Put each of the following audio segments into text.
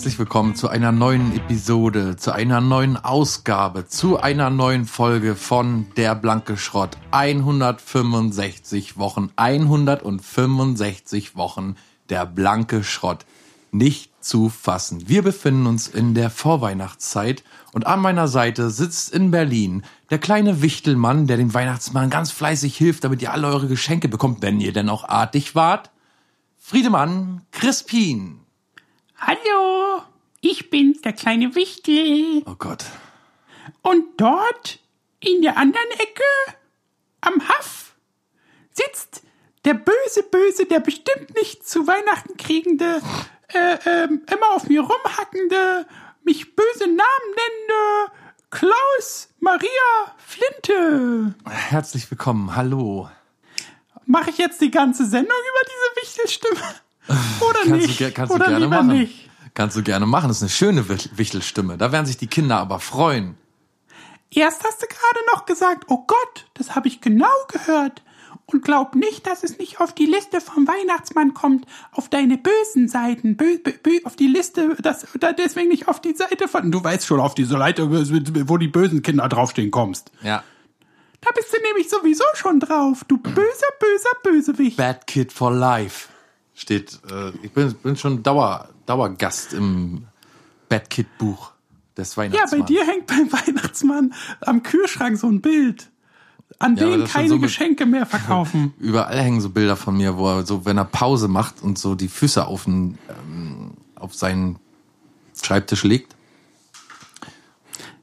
Herzlich willkommen zu einer neuen Episode, zu einer neuen Ausgabe, zu einer neuen Folge von Der blanke Schrott. 165 Wochen, 165 Wochen Der blanke Schrott. Nicht zu fassen. Wir befinden uns in der Vorweihnachtszeit und an meiner Seite sitzt in Berlin der kleine Wichtelmann, der dem Weihnachtsmann ganz fleißig hilft, damit ihr alle eure Geschenke bekommt, wenn ihr denn auch artig wart. Friedemann Crispin. Hallo, ich bin's, der kleine Wichtel. Oh Gott. Und dort, in der anderen Ecke, am Haff, sitzt der böse Böse, der bestimmt nicht zu Weihnachten kriegende, äh, ähm, immer auf mir rumhackende, mich böse Namen nennende, Klaus Maria Flinte. Herzlich willkommen. Hallo. Mache ich jetzt die ganze Sendung über diese Wichtelstimme? Oder Kannst nicht? du, kannst du Oder gerne lieber machen. nicht? Kannst du gerne machen. Das ist eine schöne Wich- Wichtelstimme. Da werden sich die Kinder aber freuen. Erst hast du gerade noch gesagt, oh Gott, das habe ich genau gehört. Und glaub nicht, dass es nicht auf die Liste vom Weihnachtsmann kommt, auf deine bösen Seiten, bö, bö, bö, auf die Liste, das, da deswegen nicht auf die Seite von, du weißt schon, auf diese Seite, wo die bösen Kinder draufstehen kommst. Ja. Da bist du nämlich sowieso schon drauf, du böser, böser Bösewicht. Bad Kid for Life steht. Äh, ich bin, bin schon Dauer, Dauergast im Bad Kid Buch des Ja, Weihnachtsmanns. bei dir hängt beim Weihnachtsmann am Kühlschrank so ein Bild, an Ja, dem keine so Geschenke mehr verkaufen. Überall hängen so Bilder von mir, wo er so, wenn er Pause macht und so die Füße auf, den, ähm, auf seinen Schreibtisch legt.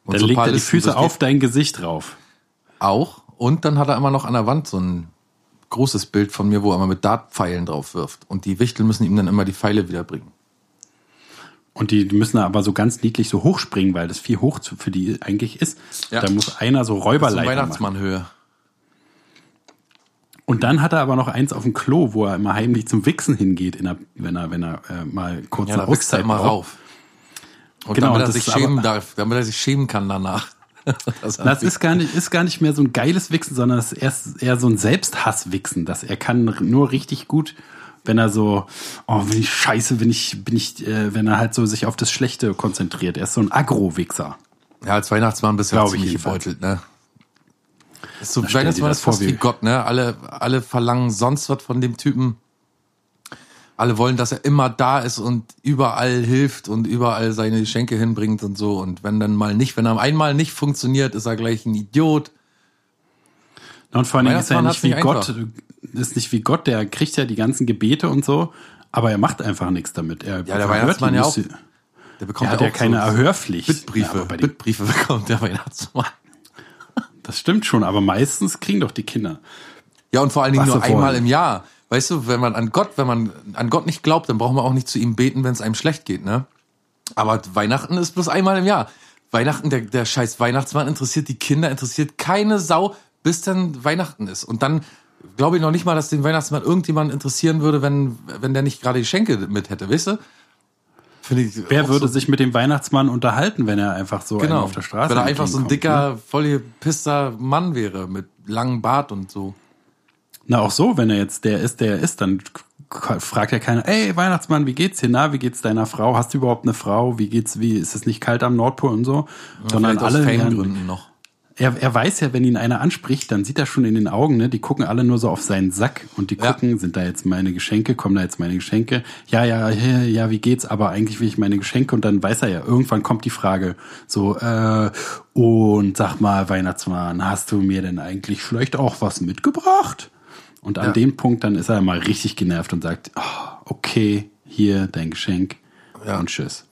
Und Dann so legt er die Füße auf dein Gesicht drauf. Auch. Und dann hat er immer noch an der Wand so ein großes Bild von mir, wo er immer mit Dartpfeilen drauf wirft. Und die Wichtel müssen ihm dann immer die Pfeile wiederbringen. Und die müssen aber so ganz niedlich so hochspringen, weil das viel hoch für die eigentlich ist. Ja. Da muss einer so Räuberleiter machen. Weihnachtsmannhöhe. Und dann hat er aber noch eins auf dem Klo, wo er immer heimlich zum Wichsen hingeht, in der, wenn er, wenn er äh, mal kurz Ja, da wächst er Auszeit immer braucht. rauf. Und Genau, damit er sich ist aber- schämen darf, damit er sich schämen kann danach. Dass er Das ist gar nicht, ist gar nicht mehr so ein geiles Wichsen, sondern das ist eher so ein Selbsthasswichsen, dass er kann nur richtig gut, wenn er so, oh, bin ich scheiße, bin ich, bin ich, äh, wenn er halt so sich auf das Schlechte konzentriert. Er ist so ein Agro-Wichser. Ja, als Weihnachtsmann bist du ja ziemlich gebeutelt, ne? Ist so, Weihnachtsmann das ist fast wie- Gott, ne? Alle, alle verlangen sonst was von dem Typen. Alle wollen, dass er immer da ist und überall hilft und überall seine Geschenke hinbringt und so. Und wenn dann mal nicht, wenn er einmal nicht funktioniert, ist er gleich ein Idiot. Und vor allem ist er nicht wie Gott, einfach. ist nicht wie Gott, der kriegt ja die ganzen Gebete und so, aber er macht einfach nichts damit. Er Ja, der Weihnachtsmann ja auch. Der bekommt Er hat ja auch keine so Erhörpflicht. Ja, Bittbriefe. aber bei Bittbriefe bekommt der Weihnachtsmann. das stimmt schon, aber meistens kriegen doch die Kinder. Ja, und vor allen Dingen nur wollen. einmal im Jahr. Weißt du, wenn man an Gott, wenn man an Gott nicht glaubt, dann braucht man auch nicht zu ihm beten, wenn es einem schlecht geht, ne? Aber Weihnachten ist bloß einmal im Jahr. Weihnachten, der, der scheiß Weihnachtsmann interessiert die Kinder, interessiert keine Sau, bis dann Weihnachten ist. Und dann glaube ich noch nicht mal, dass den Weihnachtsmann irgendjemand interessieren würde, wenn, wenn der nicht gerade Geschenke mit hätte, weißt du? Finde ich Wer würde so, sich mit dem Weihnachtsmann unterhalten, wenn er einfach so genau, auf der Straße wenn er einfach so ein entgegenkommt, ne? dicker, vollgepisster Mann wäre, mit langem Bart und so. Na, auch so, wenn er jetzt der ist, der er ist, dann fragt ja keiner, ey, Weihnachtsmann, wie geht's dir? Na, wie geht's deiner Frau? Hast du überhaupt eine Frau? Wie geht's, wie, ist es nicht kalt am Nordpol und so? Sondern Vielleicht aus alle, Fangründen noch. er, er weiß ja, wenn ihn einer anspricht, dann sieht er schon in den Augen, ne, die gucken alle nur so auf seinen Sack und die Ja. gucken, sind da jetzt meine Geschenke, kommen da jetzt meine Geschenke? Ja, ja, ja, ja, wie geht's? Aber eigentlich will ich meine Geschenke und dann weiß er ja, irgendwann kommt die Frage so, äh, und sag mal, Weihnachtsmann, hast du mir denn eigentlich vielleicht auch was mitgebracht? Und an Ja. dem Punkt dann ist er mal richtig genervt und sagt, oh, okay, hier dein Geschenk Ja. und tschüss.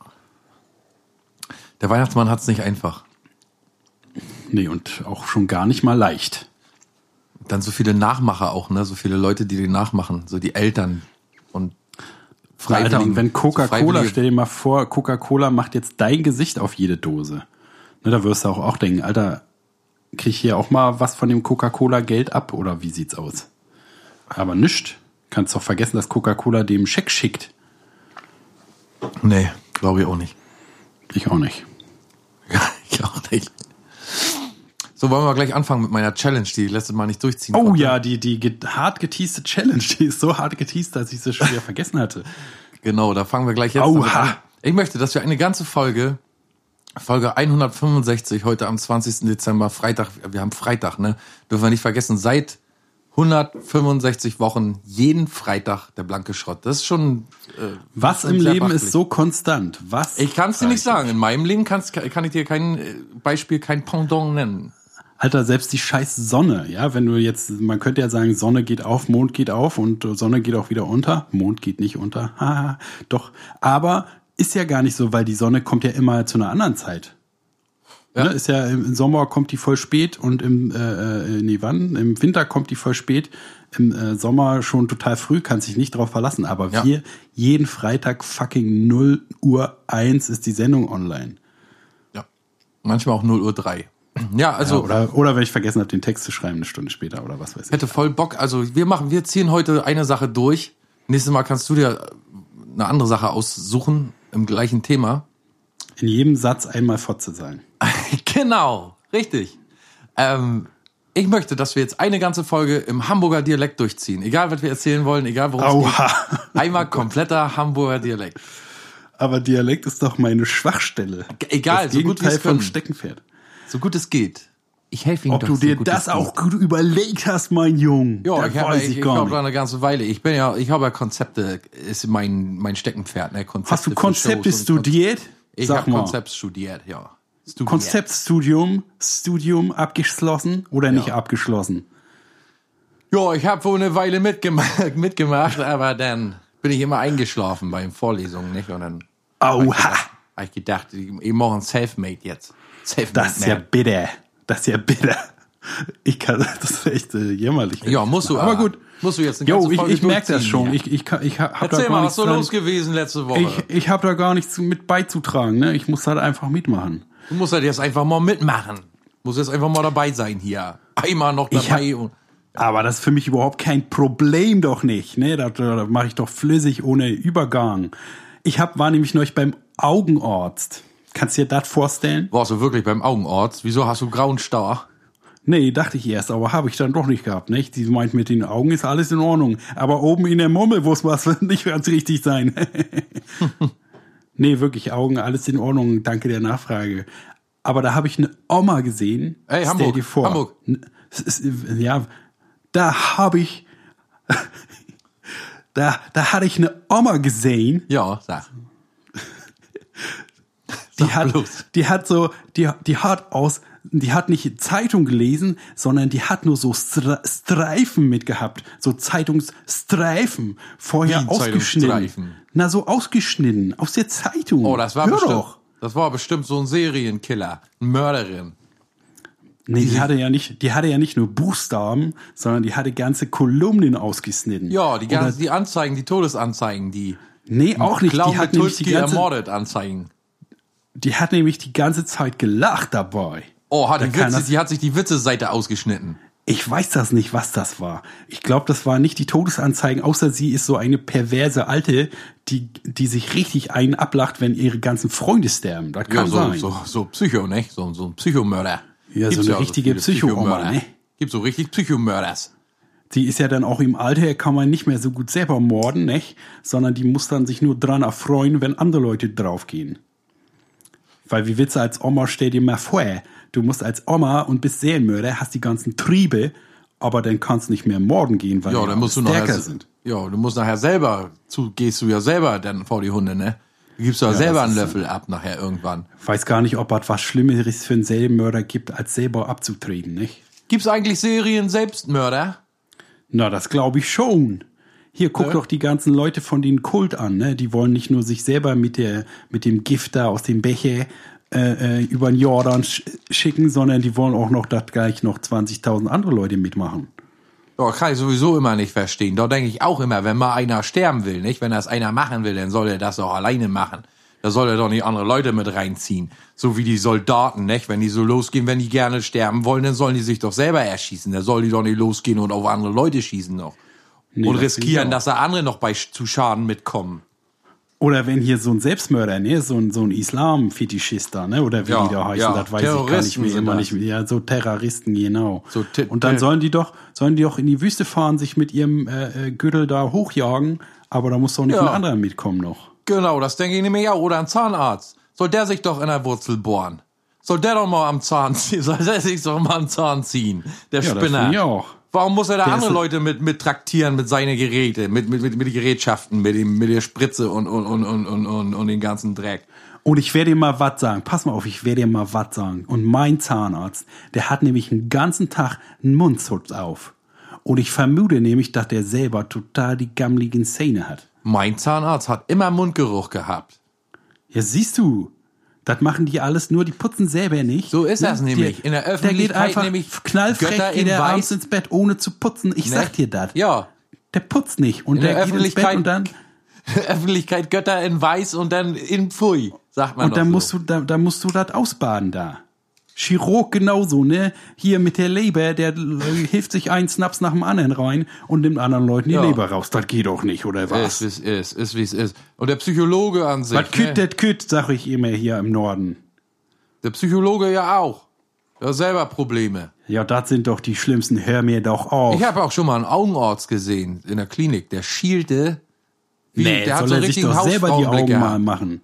Der Weihnachtsmann hat's nicht einfach. Nee, und auch schon gar nicht mal leicht. Dann so viele Nachmacher auch, ne? So viele Leute, die den nachmachen, so die Eltern und und wenn so Coca-Cola, Freiwillige- stell dir mal vor, Coca-Cola macht jetzt dein Gesicht auf jede Dose. Ne, da wirst du auch, auch denken, Alter, krieg ich hier auch mal was von dem Coca-Cola-Geld ab oder wie sieht's aus? Aber nischt. Kannst doch vergessen, dass Coca-Cola dem Scheck schickt. Nee, glaube ich auch nicht. Ich auch nicht. ich auch nicht. So, wollen wir gleich anfangen mit meiner Challenge, die ich letztes Mal nicht durchziehen Oh konnte. ja, die, die ge- hart geteaste Challenge, die ist so hart geteased, dass ich sie schon wieder vergessen hatte. Genau, da fangen wir gleich jetzt Oha. an. Ich möchte, dass wir eine ganze Folge, Folge 165, heute am 20. Dezember, Freitag, wir haben Freitag, ne? Dürfen wir nicht vergessen, seit 165 Wochen jeden Freitag der blanke Schrott. Das ist schon. Äh, Was im Leben beachtlich. ist so konstant? Was? Ich kann es dir nicht sagen. In meinem Leben kann's, kann ich dir kein äh, Beispiel, kein Pendant nennen. Alter, selbst die scheiß Sonne, ja, wenn du jetzt, man könnte ja sagen, Sonne geht auf, Mond geht auf und Sonne geht auch wieder unter. Mond geht nicht unter. Haha, doch. Aber ist ja gar nicht so, weil die Sonne kommt ja immer zu einer anderen Zeit. Ja. Ne, ist ja im Sommer kommt die voll spät und im äh, äh, nee, wann? Im Winter kommt die voll spät, im äh, Sommer schon total früh, kann sich nicht drauf verlassen. Aber Ja. wir jeden Freitag fucking 0 Uhr 1 ist die Sendung online. Ja. Manchmal auch 0 Uhr 3. Ja, also. Ja, oder, oder wenn ich vergessen habe, den Text zu schreiben, eine Stunde später oder was weiß ich. hätte voll Bock. Also wir machen, wir ziehen heute eine Sache durch. Nächstes Mal kannst du dir eine andere Sache aussuchen im gleichen Thema. In jedem Satz einmal Fotze sein. Genau, richtig. Ähm, ich möchte, dass wir jetzt eine ganze Folge im Hamburger Dialekt durchziehen. Egal, was wir erzählen wollen, egal worum es geht. Einmal kompletter Hamburger Dialekt. Aber Dialekt ist doch meine Schwachstelle. Egal, das so gut es vom. Steckenpferd. So gut es geht. Ich helfe Ihnen Ob doch du so dir gut das auch gut überlegt hast, mein Junge, Ja, ich habe weiß ich, ich habe da eine ganze Weile. Ich bin ja, ich habe ja Konzepte, ist mein mein Steckenpferd. Ne? Konzepte Hast du Konzepte studiert? Ich habe mal. Konzept studiert, ja. Studiert. Konzeptstudium, Studium abgeschlossen oder nicht abgeschlossen? Ja, ich habe wohl eine Weile mitgemacht, mitgemacht, aber dann bin ich immer eingeschlafen bei den Vorlesungen, nicht? Und dann Aua, habe ich gedacht, ich ich mache ein Selfmade jetzt. Selfmade das ist ja bitter. Das ist ja bitter. Ich kann, das ist echt äh, jämmerlich. Ja, musst du Aber gut. Musst du jetzt eine Jo, ganze ich, Folge ich merke das schon. Ich, ich, kann- ich hab da Erzähl gar mal, was so dran. los gewesen letzte Woche? Ich, ich habe da gar nichts mit beizutragen. Ne? Ich muss halt einfach mitmachen. Du musst halt jetzt einfach mal mitmachen. Muss jetzt einfach mal dabei sein hier. Einmal noch dabei. hab- und, Aber das ist für mich überhaupt kein Problem doch nicht. Ne? Das, das mache ich doch flüssig ohne Übergang. Ich hab, war nämlich neulich beim Augenarzt. Kannst du dir das vorstellen? warst du wirklich beim Augenarzt? Wieso hast du grauen Star? Nee, dachte ich erst, aber habe ich dann doch nicht gehabt, nicht? Die meint, mit den Augen ist alles in Ordnung. Aber oben in der Mummel muss was nicht ganz richtig sein. nee, wirklich Augen, alles in Ordnung, danke der Nachfrage. Aber da habe ich eine Oma gesehen. Ey, Stell Hamburg, dir vor. Hamburg. Ja, da habe ich, da, da hatte ich eine Oma gesehen, Ja, sag. die hat, bloß. die hat so, die, die hat aus, die hat nicht Zeitung gelesen, sondern die hat nur so Streifen mitgehabt, so Zeitungsstreifen vorher Wie ausgeschnitten. Na so ausgeschnitten aus der Zeitung. Oh, das war Hör bestimmt. doch. Das war bestimmt so ein Serienkiller, eine Mörderin. Nee, die hatte ja nicht, die hatte ja nicht nur Buchstaben, sondern die hatte ganze Kolumnen ausgeschnitten. Ja, die ganzen, die Anzeigen, die Todesanzeigen, die Nee, auch nicht. Clown Die hat, nämlich die, ganze, ermordet Anzeigen. die hat nämlich die ganze Zeit gelacht dabei. Oh, hat Witze, das- die hat sich die Witze-Seite ausgeschnitten. Ich weiß das nicht, was das war. Ich glaube, das war nicht die Todesanzeigen, außer sie ist so eine perverse Alte, die, die sich richtig einen ablacht, wenn ihre ganzen Freunde sterben. Das kann Ja, so, sein. so, so Psycho, ne? So, so ein Psychomörder. Ja, so eine richtige Psycho-Oma, Psychomörder. ne? Gibt so richtig Psychomörders. Die ist ja dann auch im Alter, kann man nicht mehr so gut selber morden, nicht? Sondern die muss dann sich nur dran erfreuen, wenn andere Leute draufgehen. Weil wie willst du als Oma, stell dir mal vor, du musst als Oma und bist Serienmörder, hast die ganzen Triebe, aber dann kannst du nicht mehr morden gehen, weil Ja, die dann musst du stärker nachher, sind. ja, du musst nachher selber, zu, gehst du ja selber dann vor die Hunde, ne? Du gibst ja, selber einen Löffel ab nachher irgendwann. Weiß gar nicht, ob es was Schlimmeres für einen Serienmörder gibt, als selber abzutreten, nicht? Gibt's eigentlich Serien Selbstmörder? Na, das glaube ich schon. Hier, guck Ja. doch die ganzen Leute von den Kult an, ne? Die wollen nicht nur sich selber mit der, mit dem Gift da aus dem Becher äh, äh, über den Jordan sch schicken, sondern die wollen auch noch, dass gleich noch 20.000 andere Leute mitmachen. Ja, kann ich sowieso immer nicht verstehen. Da denke ich auch immer, wenn mal einer sterben will, nicht? Wenn das einer machen will, dann soll er das auch alleine machen. Da soll er doch nicht andere Leute mit reinziehen. So wie die Soldaten, nicht? Wenn die so losgehen, wenn die gerne sterben wollen, dann sollen die sich doch selber erschießen. Da soll die doch nicht losgehen und auf andere Leute schießen noch. Nee, und das riskieren, dass da andere noch bei zu Schaden mitkommen. Oder wenn hier so ein Selbstmörder, ne, so ein, so ein Islam-Fetischist da, ne, oder wie Ja, die da heißen, ja, das weiß ich gar nicht mehr, immer das. nicht mehr. Ja, so Terroristen, genau. So Und dann sollen die doch, sollen die doch in die Wüste fahren, sich mit ihrem äh, äh, Gürtel da hochjagen, aber da muss doch nicht Ja. ein anderer mitkommen noch. Genau, das denke ich nämlich auch. Oder ein Zahnarzt. Soll der sich doch in der Wurzel bohren? Soll der doch mal am Zahn ziehen? Soll der sich doch mal am Zahn ziehen? Der Ja, das Spinner. finde ich auch. Warum muss er da Der andere Leute mit, mit traktieren, mit seinen Geräte, mit, mit, mit, mit den Gerätschaften, mit, dem, mit der Spritze und, und, und, und, und, und, und den ganzen Dreck? Und ich werde dir mal was sagen. Pass mal auf, ich werde dir mal was sagen. Und mein Zahnarzt, der hat nämlich einen ganzen Tag einen Mundschutz auf. Und ich vermute nämlich, dass der selber total die gammeligen Zähne hat. Mein Zahnarzt hat immer Mundgeruch gehabt. Ja, siehst du. Das machen die alles nur, die putzen selber nicht. So ist das nämlich. Der, In der der geht Öffentlichkeit einfach nämlich knallfrech, Götter geht in er Weiß. abends ins Bett, ohne zu putzen. Ich Ne? sag dir das. Ja. Der putzt nicht. Und In der, der geht ins Bett Öffentlichkeit- und dann, Öffentlichkeit Götter in Weiß und dann in Pfui, sagt man und dann so. musst du, da, da musst du das ausbaden da. Chirurg genauso, ne? Hier mit der Leber, der äh, hilft sich einen Snaps nach dem anderen rein und nimmt anderen Leuten die Ja. Leber raus. Das geht doch nicht, oder was? Ist, wie es ist, ist, wie es ist. Und der Psychologe an sich. Was kütt, ne? das kütt, sag ich immer hier im Norden. Der Psychologe ja auch. Der hat selber Probleme. Ja, das sind doch die schlimmsten. Hör mir doch auf. Ich habe auch schon mal einen Augenarzt gesehen in der Klinik. Der schielte. Wie, nee, der hat soll so er sich doch selber die Augen mal machen.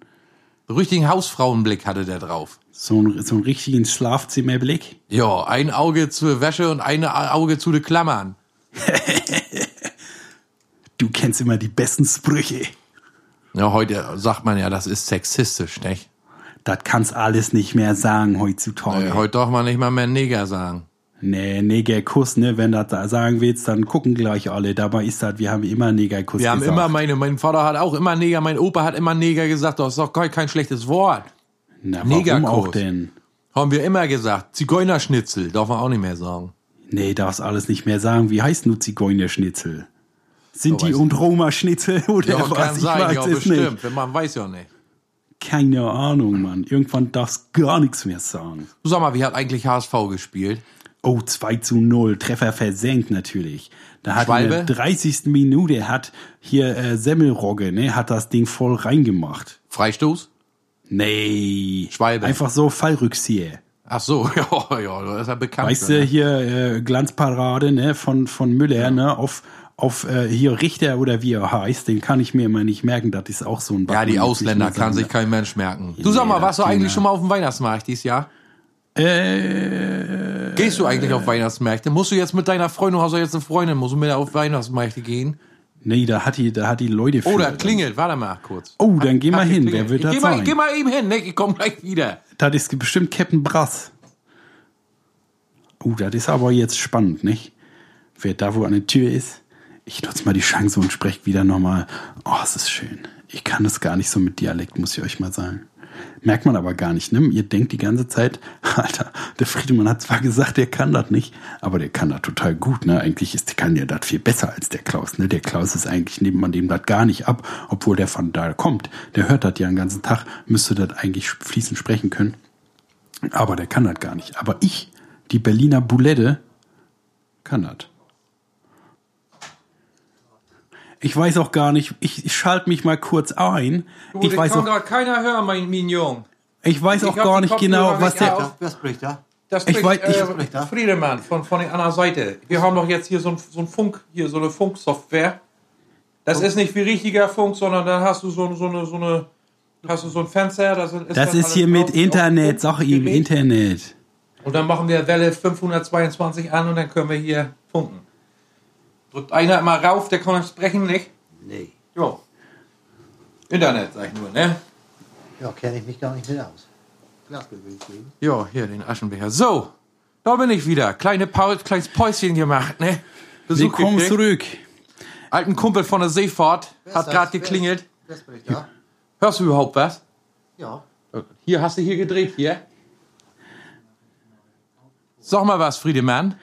Richtigen Hausfrauenblick hatte der drauf. So, ein, so einen richtigen Schlafzimmerblick. Ja, ein Auge zur Wäsche und ein Auge zu den Klammern. Du kennst immer die besten Sprüche. Ja, heute sagt man ja, das ist sexistisch, nicht? Das kannst alles nicht mehr sagen heutzutage. Äh, heute darf man nicht mal mehr Neger sagen. Nee, Negerkuss, ne? Wenn du das sagen willst, dann gucken gleich alle. Dabei ist das, wir haben immer Negerkuss Wir haben gesagt. immer, meine, mein Vater hat auch immer Neger, mein Opa hat immer Neger gesagt, das ist doch kein, kein schlechtes Wort. Na, warum Negerkuss. auch denn? Haben wir immer gesagt. Zigeunerschnitzel, darf man auch nicht mehr sagen. Nee, darfst alles nicht mehr sagen. Wie heißt nur Zigeunerschnitzel? Sind Ja, die und Roma-Schnitzel oder Ja, was? kann ich sein, weiß ja, es bestimmt. nicht. Wenn Man weiß ja nicht. Keine Ahnung, Mann. Irgendwann darfst gar nichts mehr sagen. Du sag mal, wie hat eigentlich HSV gespielt? Oh, 2 zu 0. Treffer versenkt natürlich. Da hat in Schwalbe? der 30. Minute hat hier äh, Semmelrogge, ne, hat das Ding voll reingemacht. Freistoß? Nee. Schwalbe. Einfach so Fallrückzieher. Ach so, ja, ja, das ist ja bekannt. Weißt du, ne? hier äh, Glanzparade ne, von, von Müller ne, auf, auf äh, hier Richter oder wie er heißt, den kann ich mir immer nicht merken. Das ist auch so ein Ja, die Ausländer kann sich kein Mensch merken. Du sag mal, warst du eigentlich schon mal auf dem Weihnachtsmarkt dieses Jahr? Äh, Gehst du eigentlich auf Weihnachtsmärkte? Musst du jetzt mit deiner Freundin, du hast ja jetzt eine Freundin, musst du mit auf Weihnachtsmärkte gehen? Nee, da hat die, da hat die Leute für. Oder klingelt, warte mal kurz. Oh, dann geh mal Hat hin. Wer wird mal, sein? Geh mal eben hin, ne? ich komm gleich wieder. Das ist bestimmt Captain Brass. Oh, das ist aber jetzt spannend, nicht? Wer da wo an der Tür ist. Ich nutze mal die Chance und spreche wieder nochmal. Oh, es ist schön. Ich kann das gar nicht so mit Dialekt, muss ich euch mal sagen. Merkt man aber gar nicht, ne? Ihr denkt die ganze Zeit, Alter, der Friedemann hat zwar gesagt, der kann das nicht, aber der kann das total gut, ne? Eigentlich ist, kann der das viel besser als der Klaus, ne? Der Klaus ist eigentlich neben man dem das gar nicht ab, obwohl der von da kommt. Der hört das ja den ganzen Tag, müsste das eigentlich fließend sprechen können. Aber der kann das gar nicht. Aber ich, die Berliner Boulette, kann das. Ich weiß auch gar nicht, ich, ich schalte mich mal kurz ein. Ich weiß auch, gerade keiner hören, mein Mignon. ich weiß auch hab gar nicht genau, was der. auf. Wer spricht da? Das Ich spricht, weiß- ich- äh, spricht da? Friedemann von, von der anderen Seite. Wir haben doch jetzt hier so ein, so ein Funk, hier so eine Funksoftware. Das ist nicht wie richtiger Funk, sondern dann hast du so, so eine, so eine, hast du so ein Fenster. Das ist, Das ist hier mit Internet, sag ihm. Internet. Und dann machen wir Welle 522 an und dann können wir hier funken. Drückt einer mal rauf, der kann sprechen, nicht? Nee. Jo. Internet, sag ich nur, ne? Ja, kenne ich mich gar nicht mit aus. Ich. Ja, hier den Aschenbecher. So, da bin ich wieder. Kleine Paul, kleines Päuschen gemacht, ne? Besuch Willkommen gekriegt. zurück. Alten Kumpel von der Seefahrt Wer hat ist gerade das? Wer- geklingelt. Wer spricht da? Hörst du überhaupt was? Ja. Hier hast du hier gedreht, hier. Sag mal was, Friedemann.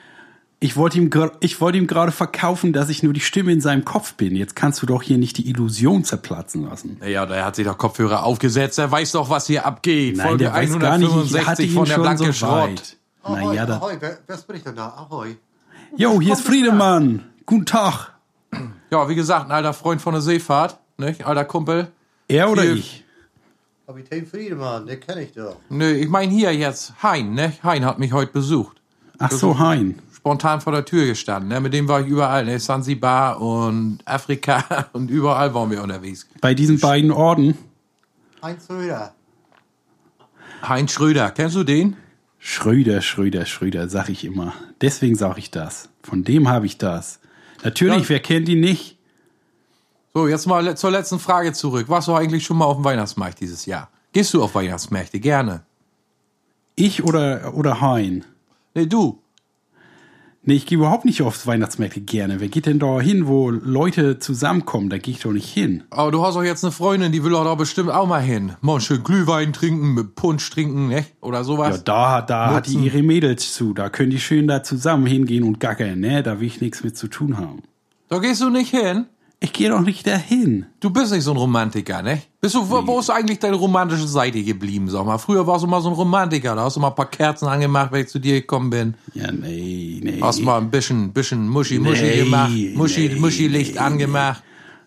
Ich wollte ihm, ich wollte ihm gerade verkaufen, dass ich nur die Stimme in seinem Kopf bin. Jetzt kannst du doch hier nicht die Illusion zerplatzen lassen. Naja, der hat sich doch Kopfhörer aufgesetzt. Er weiß doch, was hier abgeht. Nein, Folge der weiß gar nicht, ich hatte 165 ihn von der schon Blanke so Schrott. Ahoi, Naja, da. ahoi, wer, wer spricht denn da? Ahoi. Jo, hier ist Friedemann. Guten Tag. Ja, wie gesagt, ein alter Freund von der Seefahrt. Nicht? Alter Kumpel. Er oder Hier. ich? Kapitän Friedemann, den kenne ich doch. Nö, ich meine hier jetzt Hein, ne? Hein hat mich heute besucht. Ach so, Hein. Spontan vor der Tür gestanden. Ne? Mit dem war ich überall, ne? Sansibar und Afrika und überall waren wir unterwegs. Bei diesen beiden Orden, Heinz Röder. Heinz Schröder, kennst du den? Schröder, Schröder, Schröder, sag ich immer. Deswegen sag ich das. Von dem habe ich das. Natürlich, Ja. wer kennt ihn nicht? So, jetzt mal zur letzten Frage zurück. Warst du eigentlich schon mal auf dem Weihnachtsmarkt dieses Jahr? Gehst du auf Weihnachtsmärkte? Gerne. Ich oder, oder Hein? Nee, du. Nee, ich gehe überhaupt nicht aufs Weihnachtsmärkte gerne. Wer geht denn da hin, wo Leute zusammenkommen? Da gehe ich doch nicht hin. Aber du hast doch jetzt eine Freundin, die will doch da bestimmt auch mal hin. Mal schön Glühwein trinken, mit Punsch trinken, ne? Oder sowas. Ja, da, da hat die ihre Mädels zu. Da können die schön da zusammen hingehen und gackern, ne? Da will ich nichts mit zu tun haben. Da gehst du nicht hin. Ich gehe doch nicht dahin. Du bist nicht so ein Romantiker, ne? Bist du, wo, wo ist eigentlich deine romantische Seite geblieben, sag mal? Früher warst du mal so ein Romantiker, da hast du mal ein paar Kerzen angemacht, wenn ich zu dir gekommen bin. Ja, nee, nee. Hast mal ein bisschen, bisschen Muschi, Muschi Nee, gemacht, Muschi, nee, Muschi-Licht nee, angemacht.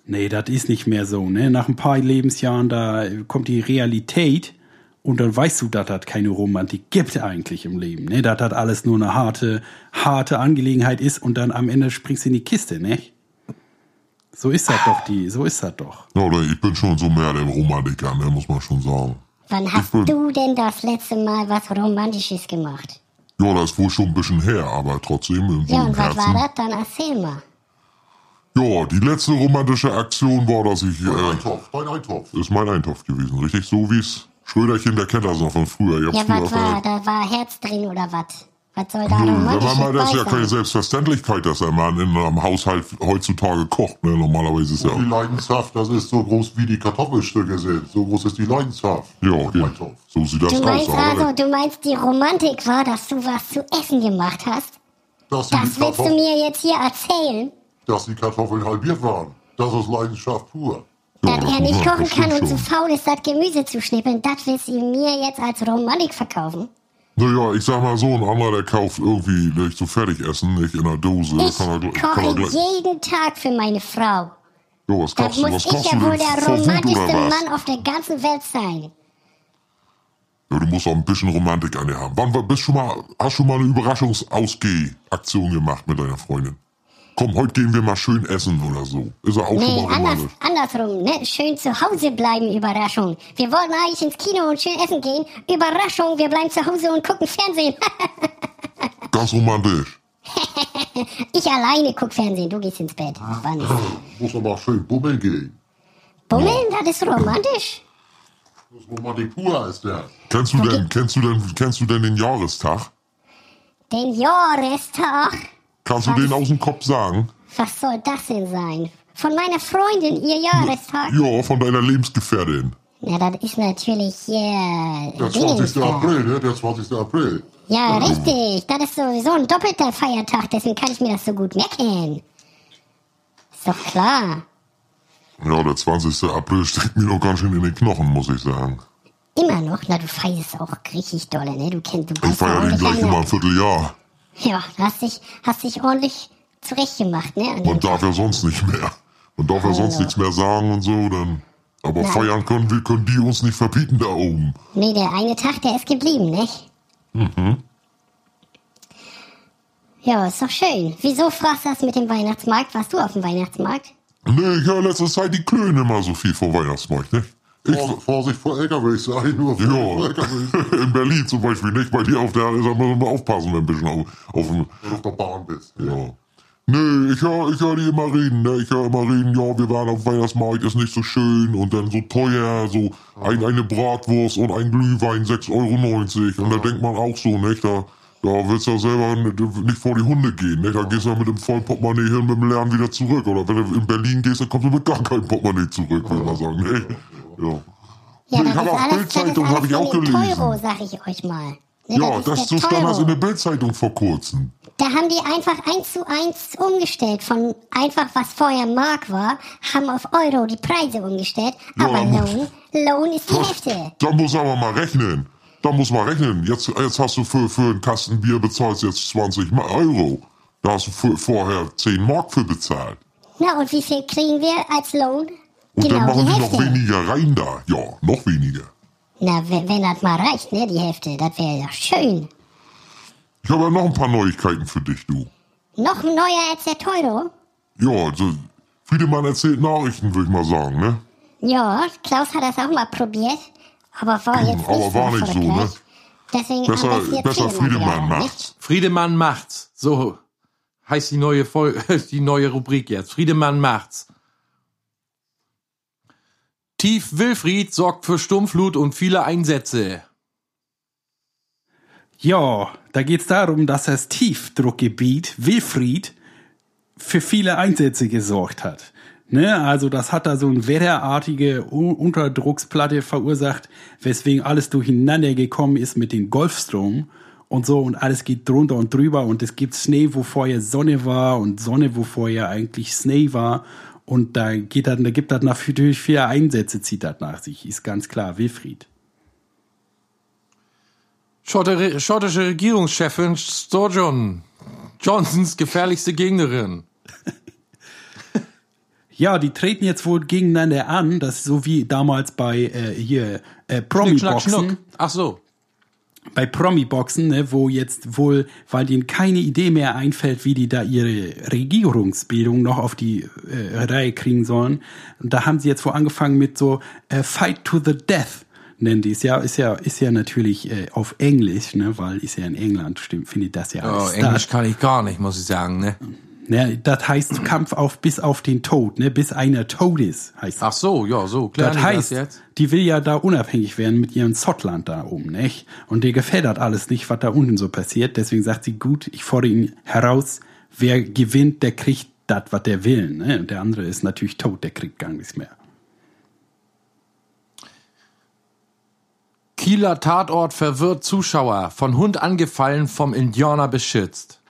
Nee, das ist nicht mehr so, ne? Nach ein paar Lebensjahren, da kommt die Realität und dann weißt du, dass das keine Romantik gibt eigentlich im Leben, ne? Dass das alles nur eine harte, harte Angelegenheit ist und dann am Ende springst du in die Kiste, ne? So ist das doch, die, so ist das doch. Ja, oder ich bin schon so mehr der Romantiker, ne, muss man schon sagen. Wann hast bin- du denn das letzte Mal was Romantisches gemacht? Ja, das ist wohl schon ein bisschen her, aber trotzdem im Ja, so und was Herzen. war das? Dann erzähl mal. Ja, die letzte romantische Aktion war, dass ich. Äh, Eintopf, dein Eintopf. ist mein Eintopf gewesen, richtig? So wie's Schröderchen, der kennt das noch von früher. Ich Ja, was war? Da war Herz drin oder was? Was soll da Nö, romantisch mal, das ist ja keine sein? Selbstverständlichkeit, dass ein Mann in einem Haushalt heutzutage kocht. Ne? Normalerweise ist ja. Die Leidenschaft, das ist so groß wie die Kartoffelstücke sind. So groß ist die Leidenschaft. Ja. Eintopf. so sieht das Du aus. meinst also, du meinst die Romantik war, dass du was zu essen gemacht hast? Das willst du mir jetzt hier erzählen? dass die Kartoffeln halbiert waren. Das ist Leidenschaft pur. Ja, dass das er nicht kochen kann und zu schon. faul ist, das Gemüse zu schnippeln, das willst du mir jetzt als Romantik verkaufen? Naja, ich sag mal so, ein anderer, der kauft irgendwie nicht so Fertigessen, nicht in einer Dose. Ich kann er, kann er koche gleich. jeden Tag für meine Frau. Jo, was kaufst du? Was muss ich ja du wohl denn? der Vor Wut oder romantischste was? Mann auf der ganzen Welt sein. Ja, du musst auch ein bisschen Romantik an dir haben. Wann war- bist schon mal, hast schon mal eine Überraschungsausgeh-Aktion gemacht mit deiner Freundin? Komm, heute gehen wir mal schön essen oder so. Ist ja auch Nee, schon mal anders, andersrum, ne? Schön zu Hause bleiben, Überraschung. Wir wollten eigentlich ins Kino und schön essen gehen. Überraschung, wir bleiben zu Hause und gucken Fernsehen. Ganz romantisch. ich alleine guck Fernsehen, du gehst ins Bett. Wann ist Muss aber schön bummeln gehen. Bummeln, das ist romantisch. Das ist Romantik pur ist der. Kennst du denn, kennst du denn, kennst du denn den Jahrestag? Den Jahrestag. Kannst du Was? den aus dem Kopf sagen? Was soll das denn sein? Von meiner Freundin, ihr Jahrestag? Ja, von deiner Lebensgefährtin. Ja, das ist natürlich hier. Der 20. April, ne? Der 20. April. Ja, richtig. Das ist sowieso ein doppelter Feiertag, deswegen kann ich mir das so gut merken. Ist doch klar. Ja, der 20. April steckt mir noch ganz schön in den Knochen, muss ich sagen. Immer noch? Na, du feierst auch richtig dolle, ne? Du kennst, du Ich bist feiere den gleich immer ein Vierteljahr. Ja, hast dich, hast dich ordentlich zurechtgemacht, ne? Man darf ja sonst nicht mehr. Man darf ja sonst nichts mehr sagen und so, dann. Aber Nein. feiern können wir, können die uns nicht verbieten da oben. Nee, der eine Tag, der ist geblieben, nicht? Mhm. Ja, ist doch schön. Wieso fragst du das mit dem Weihnachtsmarkt? Warst du auf dem Weihnachtsmarkt? Nee, ich höre letzte Zeit, die klönen immer so viel vor Weihnachtsmarkt, ne? Ich, Vor, Vorsicht vor LKWs, sag nur. Vor ja, in Berlin zum Beispiel nicht. Bei dir auf der, da muss man mal aufpassen, wenn ein bisschen auf, auf dem, Wenn du auf der Bahn bist. ja. Nee, ich höre ich hör die immer reden, ne? Ich höre immer reden, ja, wir waren auf Weihnachtsmarkt, ist nicht so schön und dann so teuer, so ein, eine Bratwurst und ein Glühwein 6,90 Euro. Und da denkt man auch so, nicht? Da, da willst du ja selber nicht vor die Hunde gehen, nicht? Da gehst du ja mit dem vollen Portemonnaie hin, mit dem Lernen wieder zurück. Oder wenn du in Berlin gehst, dann kommst du mit gar keinem Portemonnaie zurück, würde man sagen, nicht? Ja. Ja, Ich das habe ist auch das Bildzeitung, habe ich auch gelesen. Teuro, sag ich euch mal. Ne, Ja, das der so stand das Teuro. in der Bildzeitung vor kurzem. Da haben die einfach eins zu eins umgestellt. Von einfach, was vorher Mark war, haben auf Euro die Preise umgestellt. Ja, aber aber- Lohn, Lohn ist die Hälfte. Da muss aber mal rechnen. Da muss man rechnen. Jetzt, jetzt hast du für, für einen Kasten Bier bezahlst jetzt 20 Ma- Euro. Da hast du für, vorher 10 Mark für bezahlt. Na, und wie viel kriegen wir als Lohn? Und dann genau machen die die noch weniger rein da. Ja, noch weniger. Na, wenn, wenn das mal reicht, ne, die Hälfte, das wäre ja schön. Ich habe ja noch ein paar Neuigkeiten für dich, du. Noch neuer als der Teuro? Ja, also, Friedemann erzählt Nachrichten, würde ich mal sagen, ne? Ja, Klaus hat das auch mal probiert, aber war jetzt nicht Aber war nicht so, ne? Deswegen Besser- besser Friedemann wieder, macht's. Friedemann macht's. So heißt die neue Fol die neue Rubrik jetzt. Friedemann macht's. Tief Wilfried sorgt für Sturmflut und viele Einsätze. Ja, da geht's darum, dass das Tiefdruckgebiet Wilfried für viele Einsätze gesorgt hat. Ne, also das hat da so eine wetterartige Unterdrucksplatte verursacht, weswegen alles durcheinander gekommen ist mit dem Golfstrom und so und alles geht drunter und drüber und es gibt Schnee, wo vorher Sonne war und Sonne, wo vorher eigentlich Schnee war und da geht das, da gibt das natürlich viele Einsätze, zieht das nach sich, ist ganz klar, Wilfried. Schottische Regierungschefin Sturgeon. Johnsons gefährlichste Gegnerin. Ja, die treten jetzt wohl gegeneinander an, das ist so wie damals bei äh, hier äh, Promi-Boxen. Ach so. Bei Promi-Boxen, ne, wo jetzt wohl, weil denen keine Idee mehr einfällt, wie die da ihre Regierungsbildung noch auf die äh, Reihe kriegen sollen. Und da haben sie jetzt wohl angefangen mit so äh, Fight to the Death nennen die es ja, ist ja, ist ja natürlich äh, auf Englisch, ne, weil ist ja in England, stimmt, finde ich das ja Oh, Englisch kann ich gar nicht, muss ich sagen, ne? Ne, das heißt Kampf auf bis auf den Tod, ne, bis einer tot ist, heißt das. Ach so, ja, so. Klären Das die heißt, jetzt? die will ja da unabhängig werden mit ihrem Schottland da oben, nicht? Und dir gefällt das alles nicht, was da unten so passiert. Deswegen sagt sie, gut, ich fordere ihn heraus. Wer gewinnt, der kriegt das, was der will. Ne? Und der andere ist natürlich tot, der kriegt gar nichts mehr. Kieler Tatort verwirrt Zuschauer. Von Hund angefallen, vom Indianer beschützt.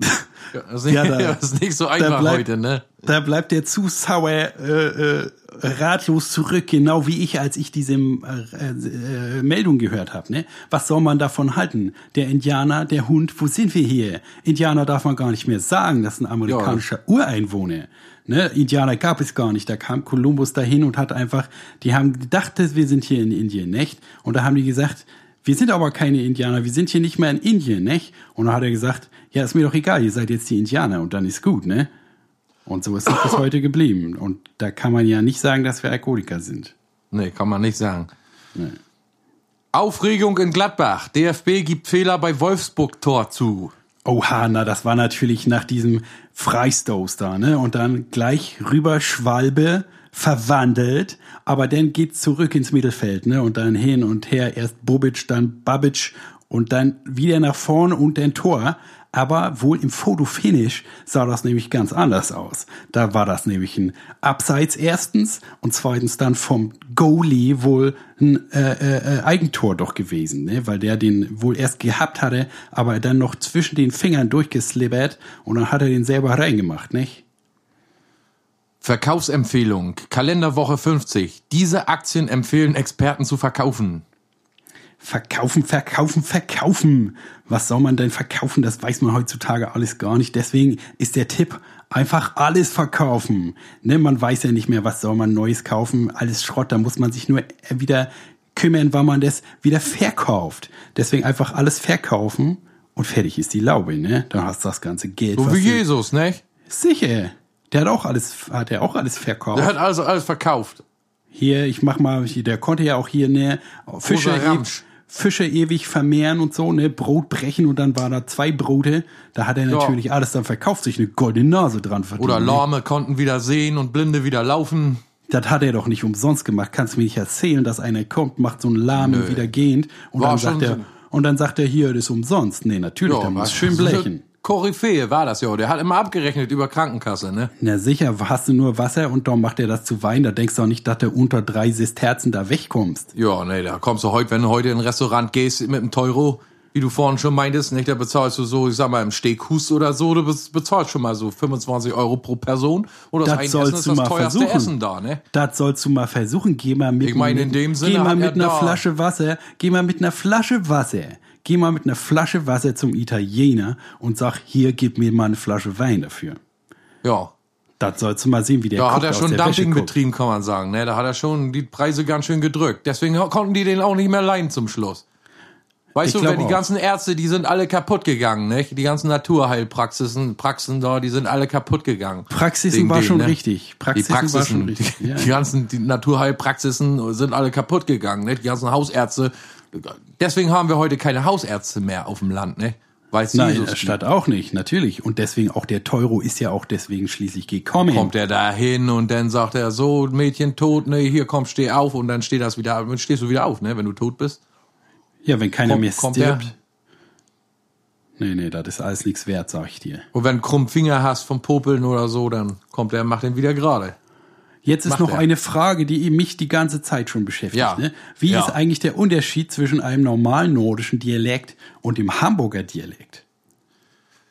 Ja, das, ist nicht, Ja, da- das ist nicht so einfach bleibt- heute, ne? Da bleibt der Zuschauer äh, äh, ratlos zurück, genau wie ich, als ich diese äh, äh, Meldung gehört habe. Ne? Was soll man davon halten? Der Indianer, der Hund, wo sind wir hier? Indianer darf man gar nicht mehr sagen, das ist ein amerikanischer Ureinwohner. Ne? Indianer gab es gar nicht. Da kam Kolumbus dahin und hat einfach, die haben gedacht, dass wir sind hier in Indien, nicht? Und da haben die gesagt, wir sind aber keine Indianer, wir sind hier nicht mehr in Indien, nicht? Und dann hat er gesagt, ja, ist mir doch egal, ihr seid jetzt die Indianer und dann ist gut, ne? Und so ist es bis heute geblieben. Und da kann man ja nicht sagen, dass wir Alkoholiker sind. Nee, kann man nicht sagen. Aufregung in Gladbach. DFB gibt Fehler bei Wolfsburg-Tor zu. Oha, na, das war natürlich nach diesem Freistoß da, ne? Und dann gleich rüber Schwalbe verwandelt, aber dann geht's zurück ins Mittelfeld, ne? Und dann hin und her, erst Bobic, dann Babic und dann wieder nach vorne und dann Tor. Aber wohl im Fotofinish sah das nämlich ganz anders aus. Da war das nämlich ein Abseits erstens und zweitens dann vom Goalie wohl ein äh, äh, äh, Eigentor doch gewesen, ne? weil der den wohl erst gehabt hatte, aber dann noch zwischen den Fingern durchgeslibbert und dann hat er den selber reingemacht, nicht? Verkaufsempfehlung. Kalenderwoche 50. Diese Aktien empfehlen Experten zu verkaufen. Verkaufen, verkaufen, verkaufen. Was soll man denn verkaufen? Das weiß man heutzutage alles gar nicht. Deswegen ist der Tipp, einfach alles verkaufen. Ne, man weiß ja nicht mehr, was soll man Neues kaufen. Alles Schrott, da muss man sich nur wieder kümmern, wann man das wieder verkauft. Deswegen einfach alles verkaufen und fertig ist die Laube, ne? Dann hast du das ganze Geld. So wie Jesus, ne? Sicher. Der hat auch alles, hat er auch alles verkauft. Der hat also alles verkauft. Hier, ich mach mal, der konnte ja auch hier, ne, Fische. Fische ewig vermehren und so, ne, Brot brechen und dann war da zwei Brote. Da hat er natürlich alles dann verkauft, sich eine goldene Nase dran verdient. Oder ne? Lahme konnten wieder sehen und Blinde wieder laufen. Das hat er doch nicht umsonst gemacht. Kannst du mir nicht erzählen, dass einer kommt, macht so einen Lahmen wieder gehend und War dann sagt er, und dann sagt er hier, das ist umsonst. Nee, natürlich, da muss was- schön blechen. Koryphäe war das ja. Der hat immer abgerechnet über Krankenkasse, ne? Na sicher, hast du nur Wasser und dann macht er das zu Wein. Da denkst du auch nicht, dass du unter drei Sesterzen da wegkommst. Ja, nee, da kommst du heute, wenn du heute in ein Restaurant gehst mit einem Teuro, wie du vorhin schon meintest, nicht, da bezahlst du so, ich sag mal, im Steakhus oder so, du bez- bezahlst schon mal so 25 Euro pro Person. Und das, Das sollst ist du das mal teuerste versuchen. Essen da, ne? Das sollst du mal versuchen. Geh mal mit, Ich meine, in dem Sinne geh mal mit er einer da- Flasche Wasser, geh mal mit einer Flasche Wasser, geh mal mit einer Flasche Wasser zum Italiener und sag, hier, gib mir mal eine Flasche Wein dafür. Ja. Das sollst du mal sehen, wie der Da guckt hat er schon Dumping betrieben, kann man sagen, ne? Da hat er schon die Preise ganz schön gedrückt. Deswegen konnten die den auch nicht mehr leihen zum Schluss. Weißt Ich du, wenn die ganzen Ärzte, die sind alle kaputt gegangen, nicht? Die ganzen Naturheilpraxisen, Praxen da, die sind alle kaputt gegangen. Praxisen Wegen war denen, schon ne? richtig. Die Praxisen war schon richtig. die, Ja, die ganzen die Naturheilpraxisen sind alle kaputt gegangen, nicht? Die ganzen Hausärzte. Deswegen haben wir heute keine Hausärzte mehr auf dem Land, ne? Weil Nein, Jesus in der. Stadt auch nicht, natürlich. Und deswegen auch der Teuro ist ja auch deswegen schließlich gekommen. kommt er da hin und dann sagt er so, Mädchen tot, ne, hier komm, steh auf und dann steht das wieder, dann stehst du wieder auf, ne, wenn du tot bist. Ja, wenn keiner Kommt- mehr kommt der? stirbt. Nee, nee, das ist alles nichts wert, sag ich dir. Und wenn du krumm Finger hast vom Popeln oder so, dann kommt er, macht den wieder gerade. Jetzt ist Macht noch er. eine Frage, die mich die ganze Zeit schon beschäftigt. Ja. Ne? Wie Ja. ist eigentlich der Unterschied zwischen einem normalen nordischen Dialekt und dem Hamburger Dialekt?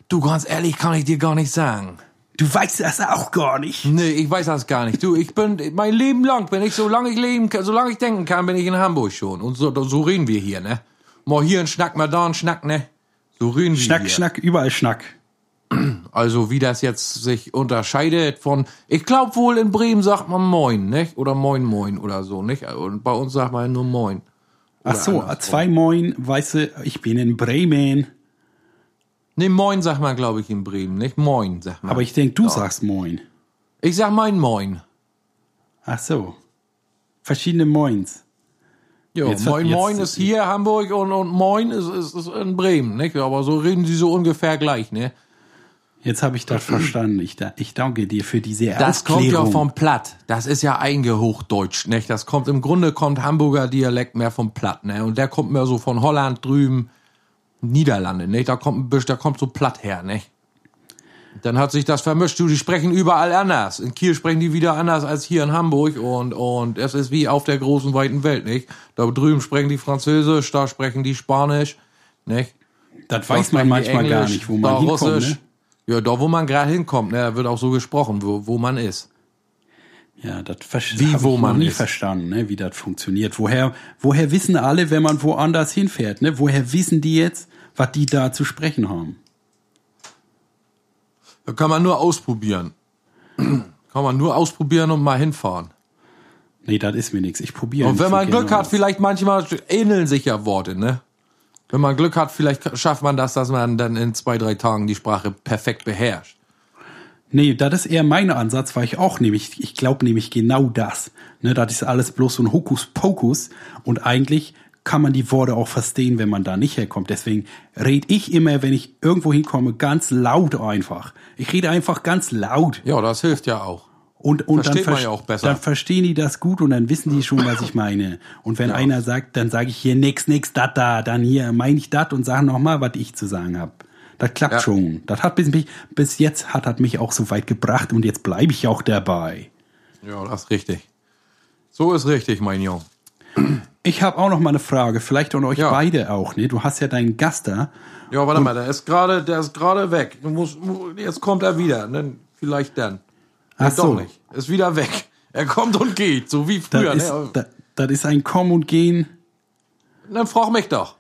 Du, ganz ehrlich, kann ich dir gar nicht sagen. Du weißt das auch gar nicht. Nee, ich weiß das gar nicht. Du, ich bin, mein Leben lang, bin ich, solange ich leben kann, solange ich denken kann, bin ich in Hamburg schon. Und so, so reden wir hier, ne? Mal hier ein Schnack, mal da ein Schnack, ne? So reden wir Schnack, hier. Schnack, überall Schnack. Also wie das jetzt sich unterscheidet von, ich glaube wohl in Bremen sagt man Moin, nicht? Oder Moin Moin oder so, nicht? Und bei uns sagt man nur Moin. Ach so, andersrum. zwei Moin, weißt du, ich bin in Bremen. Nee, Moin sagt man, glaube ich, in Bremen, nicht? Moin sagt man. Aber ich denk, du sagst Moin. ich sag mein Moin. Ach so. Verschiedene Moins. Jo, Jetzt- Moin jetzt- Moin ist hier Hamburg und, und Moin ist, ist, ist in Bremen, nicht? Aber so reden sie so ungefähr gleich, ne? Jetzt habe ich das verstanden. Ich, da, ich danke dir für diese Das kommt ja vom Platt. Das ist ja eingehochdeutscht, nicht? Das kommt, im Grunde kommt Hamburger Dialekt mehr vom Platt, ne? Und der kommt mehr so von Holland drüben, Niederlande, nicht? Da kommt da kommt so Platt her, nicht? Dann hat sich das vermischt. Du, die sprechen überall anders. In Kiel sprechen die wieder anders als hier in Hamburg und, und es ist wie auf der großen, weiten Welt, nicht? Da drüben sprechen die Französisch, da sprechen die Spanisch, nicht? Das Da weiß man manchmal gar Englisch, nicht, wo man hinkommt. Russisch. Ne? Ja, da wo man gerade hinkommt, ne, da wird auch so gesprochen, wo, wo man ist. Ja, das ver- Wie, hab wo ich man noch nie ist. verstanden, ne, wie das funktioniert. Woher, woher wissen alle, wenn man woanders hinfährt? Ne? Woher wissen die jetzt, was die da zu sprechen haben? Da kann man nur ausprobieren. kann man nur ausprobieren und mal hinfahren. Nee, das ist mir nichts. Ich probiere. Und nicht wenn man Glück hat, aus. vielleicht manchmal ähneln sich ja Worte, ne? Wenn man Glück hat, vielleicht schafft man das, dass man dann in zwei, drei Tagen die Sprache perfekt beherrscht. Nee, das ist eher mein Ansatz, weil ich auch nämlich, ich glaube nämlich genau das. Ne, das ist alles bloß so ein Hokuspokus und eigentlich kann man die Worte auch verstehen, wenn man da nicht herkommt. Deswegen red ich immer, wenn ich irgendwo hinkomme, ganz laut einfach. Ich rede einfach ganz laut. Ja, das hilft ja auch. Und, und Versteht dann, man ja auch besser. dann verstehen die das gut und dann wissen die schon, was ich meine. Und wenn einer sagt, dann sage ich hier nix, nix, dat, da, dann hier meine ich dat und sage nochmal, was ich zu sagen hab. Das klappt Ja. schon. Das hat bis, mich, bis jetzt hat das mich auch so weit gebracht und jetzt bleibe ich auch dabei. Ja, das ist richtig. So ist richtig, mein Junge. Ich habe auch noch mal eine Frage, vielleicht an euch Ja. beide auch. Ne? Du hast ja deinen Gast da. Ja, warte mal, der ist gerade, der ist gerade weg. Du musst, jetzt kommt er wieder, ne? Vielleicht dann. Ach so. Doch nicht. Ist wieder weg. Er kommt und geht, so wie Das, früher. ist, ne? das, das ist ein Kommen und Gehen. Dann frag mich doch.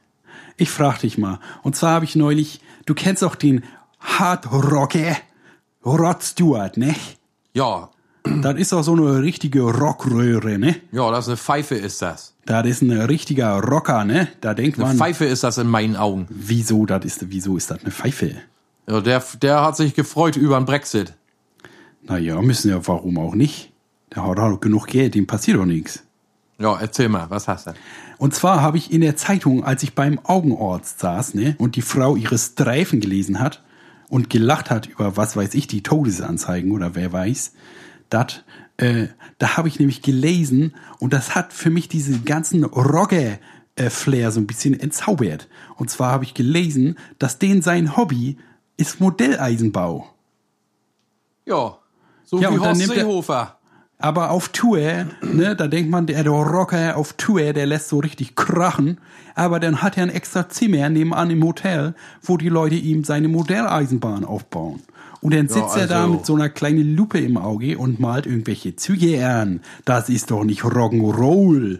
Ich frag dich mal. Und zwar habe ich neulich, du kennst auch den Hard Rocker Rod Stewart, ne? Ja, Das ist auch so eine richtige Rockröhre, ne? ja, das ist eine Pfeife ist das. Das ist ein richtiger Rocker, ne? Da denkt Eine man, Pfeife ist das in meinen Augen. wieso das ist, wieso ist das eine Pfeife? Ja, der, der hat sich gefreut über den Brexit. Naja, müssen ja, warum auch nicht? Der hat auch genug Geld, dem passiert doch nichts. Ja, erzähl mal, was hast du? Und zwar habe ich in der Zeitung, als ich beim Augenarzt saß, ne, und die Frau ihre Streifen gelesen hat und gelacht hat über, was weiß ich, die Todesanzeigen oder wer weiß, dat, äh, da habe ich nämlich gelesen und das hat für mich diesen ganzen Rocker-Flair so ein bisschen entzaubert. Und zwar habe ich gelesen, dass den sein Hobby ist Modelleisenbau. Ja, so Ja, wie Horst er- Seehofer. Aber auf Tour, ne, da denkt man, der, der Rocker auf Tour, der lässt so richtig krachen. Aber dann hat er ein extra Zimmer nebenan im Hotel, wo die Leute ihm seine Modelleisenbahn aufbauen. Und dann sitzt er da also- mit so einer kleinen Lupe im Auge und malt irgendwelche Züge an. Das ist doch nicht Rock'n'Roll.